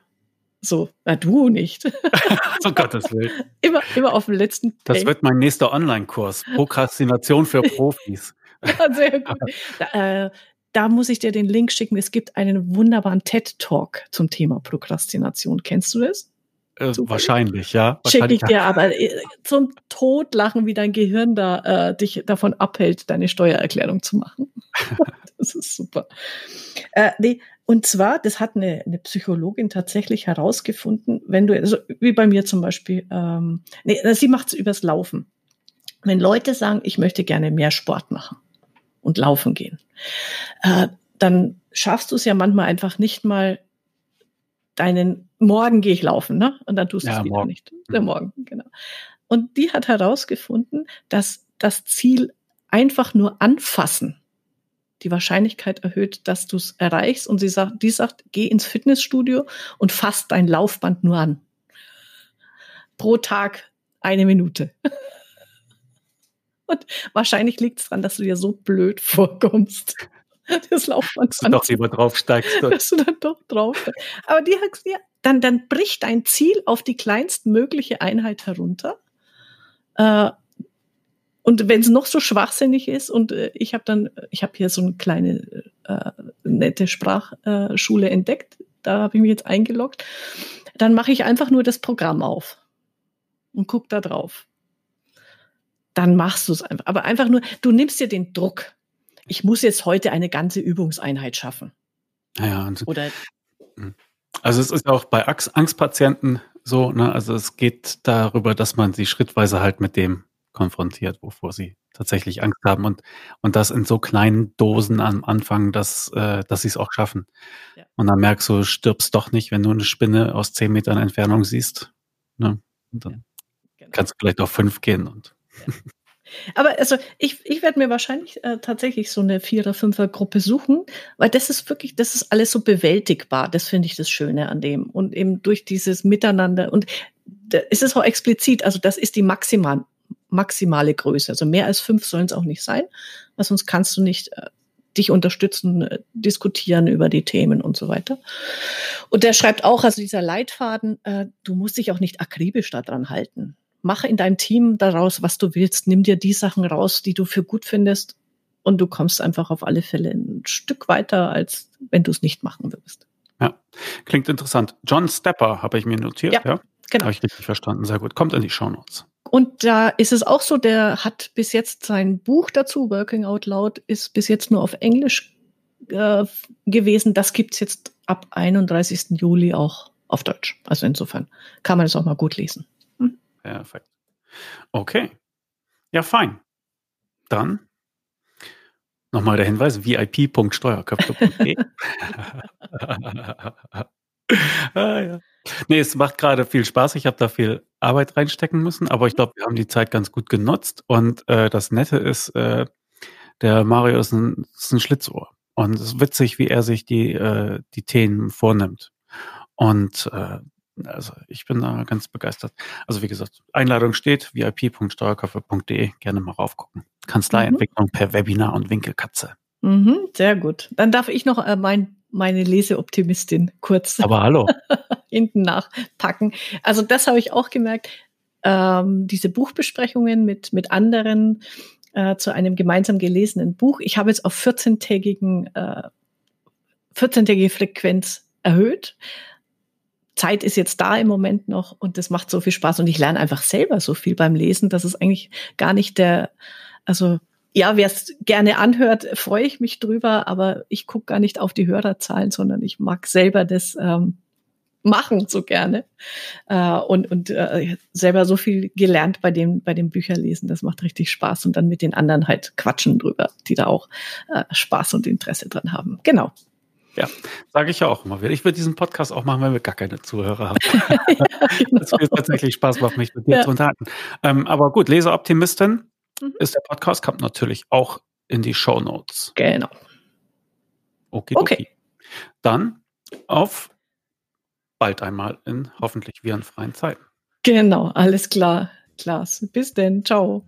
So, na du nicht. [LAUGHS] um Gottes Willen. Immer, immer auf dem letzten Das wird mein nächster Online-Kurs. Prokrastination für Profis. [LAUGHS] ja, sehr gut. Da, äh, da muss ich dir den Link schicken. Es gibt einen wunderbaren TED-Talk zum Thema Prokrastination. Kennst du das? Äh, wahrscheinlich, ja. Schicke ich dir aber äh, zum Todlachen, wie dein Gehirn da äh, dich davon abhält, deine Steuererklärung zu machen. [LAUGHS] das ist super. Äh, nee, und zwar, das hat eine, eine Psychologin tatsächlich herausgefunden, wenn du, also wie bei mir zum Beispiel, ähm, nee, sie macht es übers Laufen. Wenn Leute sagen, ich möchte gerne mehr Sport machen und laufen gehen, äh, dann schaffst du es ja manchmal einfach nicht mal deinen Morgen gehe ich laufen, ne? Und dann tust du es wieder morgen. nicht. Der Morgen, genau. Und die hat herausgefunden, dass das Ziel einfach nur anfassen die Wahrscheinlichkeit erhöht, dass du es erreichst. Und sie sagt, die sagt, geh ins Fitnessstudio und fass dein Laufband nur an. Pro Tag eine Minute. [LAUGHS] Und wahrscheinlich liegt es daran, dass du dir so blöd vorkommst. [LAUGHS] Das Laufband. Dass du doch lieber draufsteigst. [LAUGHS] Dass du dann doch drauf. Aber die hat ja, dann, dann bricht dein Ziel auf die kleinstmögliche Einheit herunter. Äh, und wenn es noch so schwachsinnig ist und äh, ich habe dann, ich habe hier so eine kleine äh, nette Sprachschule entdeckt, da habe ich mich jetzt eingeloggt, dann mache ich einfach nur das Programm auf und guck da drauf. Dann machst du es einfach. Aber einfach nur, du nimmst dir den Druck. Ich muss jetzt heute eine ganze Übungseinheit schaffen. Und Oder hm. also es ist auch bei Angstpatienten so, ne? Also es geht darüber, dass man sie schrittweise halt mit dem konfrontiert, wovor sie tatsächlich Angst haben und, und das in so kleinen Dosen am Anfang, dass, äh, dass sie es auch schaffen. Ja. Und dann merkst du, stirbst doch nicht, wenn du eine Spinne aus zehn Metern Entfernung siehst. Ne? Und dann ja, genau. kannst du vielleicht auf fünf gehen und. Ja. Aber also ich, ich werde mir wahrscheinlich äh, tatsächlich so eine Vierer-, Fünfer-Gruppe suchen, weil das ist wirklich, das ist alles so bewältigbar. Das finde ich das Schöne an dem. Und eben durch dieses Miteinander und da ist es auch explizit, also das ist die maximal, maximale Größe. Also mehr als fünf sollen es auch nicht sein, weil sonst kannst du nicht äh, dich unterstützen, äh, diskutieren über die Themen und so weiter. Und der schreibt auch, also dieser Leitfaden, äh, du musst dich auch nicht akribisch daran halten. Mach in deinem Team daraus, was du willst. Nimm dir die Sachen raus, die du für gut findest. Und du kommst einfach auf alle Fälle ein Stück weiter, als wenn du es nicht machen würdest. Ja, klingt interessant. John Stepper habe ich mir notiert. Ja, ja? genau. Habe ich richtig verstanden. Sehr gut. Kommt in die Show Notes. Und da ist es auch so, der hat bis jetzt sein Buch dazu, Working Out Loud, ist bis jetzt nur auf Englisch äh, gewesen. Das gibt's jetzt ab 31. Juli auch auf Deutsch. Also insofern kann man es auch mal gut lesen. Hm? Perfekt. Okay. Ja, fein. Dann nochmal der Hinweis, vip.steuerköpfe.de. [LAUGHS] [LAUGHS] ah, ja. Nee, es macht gerade viel Spaß. Ich habe da viel Arbeit reinstecken müssen, aber ich glaube, wir haben die Zeit ganz gut genutzt. Und äh, das Nette ist, äh, der Mario ist ein, ist ein Schlitzohr. Und es ist witzig, wie er sich die, äh, die Themen vornimmt. Und äh, also ich bin da ganz begeistert. Also wie gesagt, Einladung steht, vip.steuerkoffer.de, gerne mal raufgucken. Kanzleientwicklung mhm. per Webinar und Winkelkatze. Mhm, sehr gut. Dann darf ich noch äh, mein meine Leseoptimistin kurz Aber hallo. [LAUGHS] hinten nachpacken. Also das habe ich auch gemerkt. Ähm, diese Buchbesprechungen mit, mit anderen äh, zu einem gemeinsam gelesenen Buch. Ich habe jetzt auf 14-tägigen, äh, 14-tägige Frequenz erhöht. Zeit ist jetzt da im Moment noch und das macht so viel Spaß und ich lerne einfach selber so viel beim Lesen, dass es eigentlich gar nicht der, also ja, wer es gerne anhört, freue ich mich drüber, aber ich gucke gar nicht auf die Hörerzahlen, sondern ich mag selber das ähm, machen so gerne äh, und, und äh, selber so viel gelernt bei dem, bei dem Bücherlesen. Das macht richtig Spaß und dann mit den anderen halt quatschen drüber, die da auch äh, Spaß und Interesse dran haben. Genau. Ja, sage ich ja auch immer wieder. Ich würde diesen Podcast auch machen, wenn wir gar keine Zuhörer haben. [LAUGHS] ja, genau. Das wird tatsächlich Spaß macht, mich mit dir ja. zu unterhalten. Ähm, aber gut, Leseoptimistin, mhm. ist der Podcast, kommt natürlich auch in die Show Notes. Genau. Okay, okay. Dann auf bald einmal in hoffentlich virenfreien Zeiten. Genau, alles klar. Klasse. Bis denn. Ciao.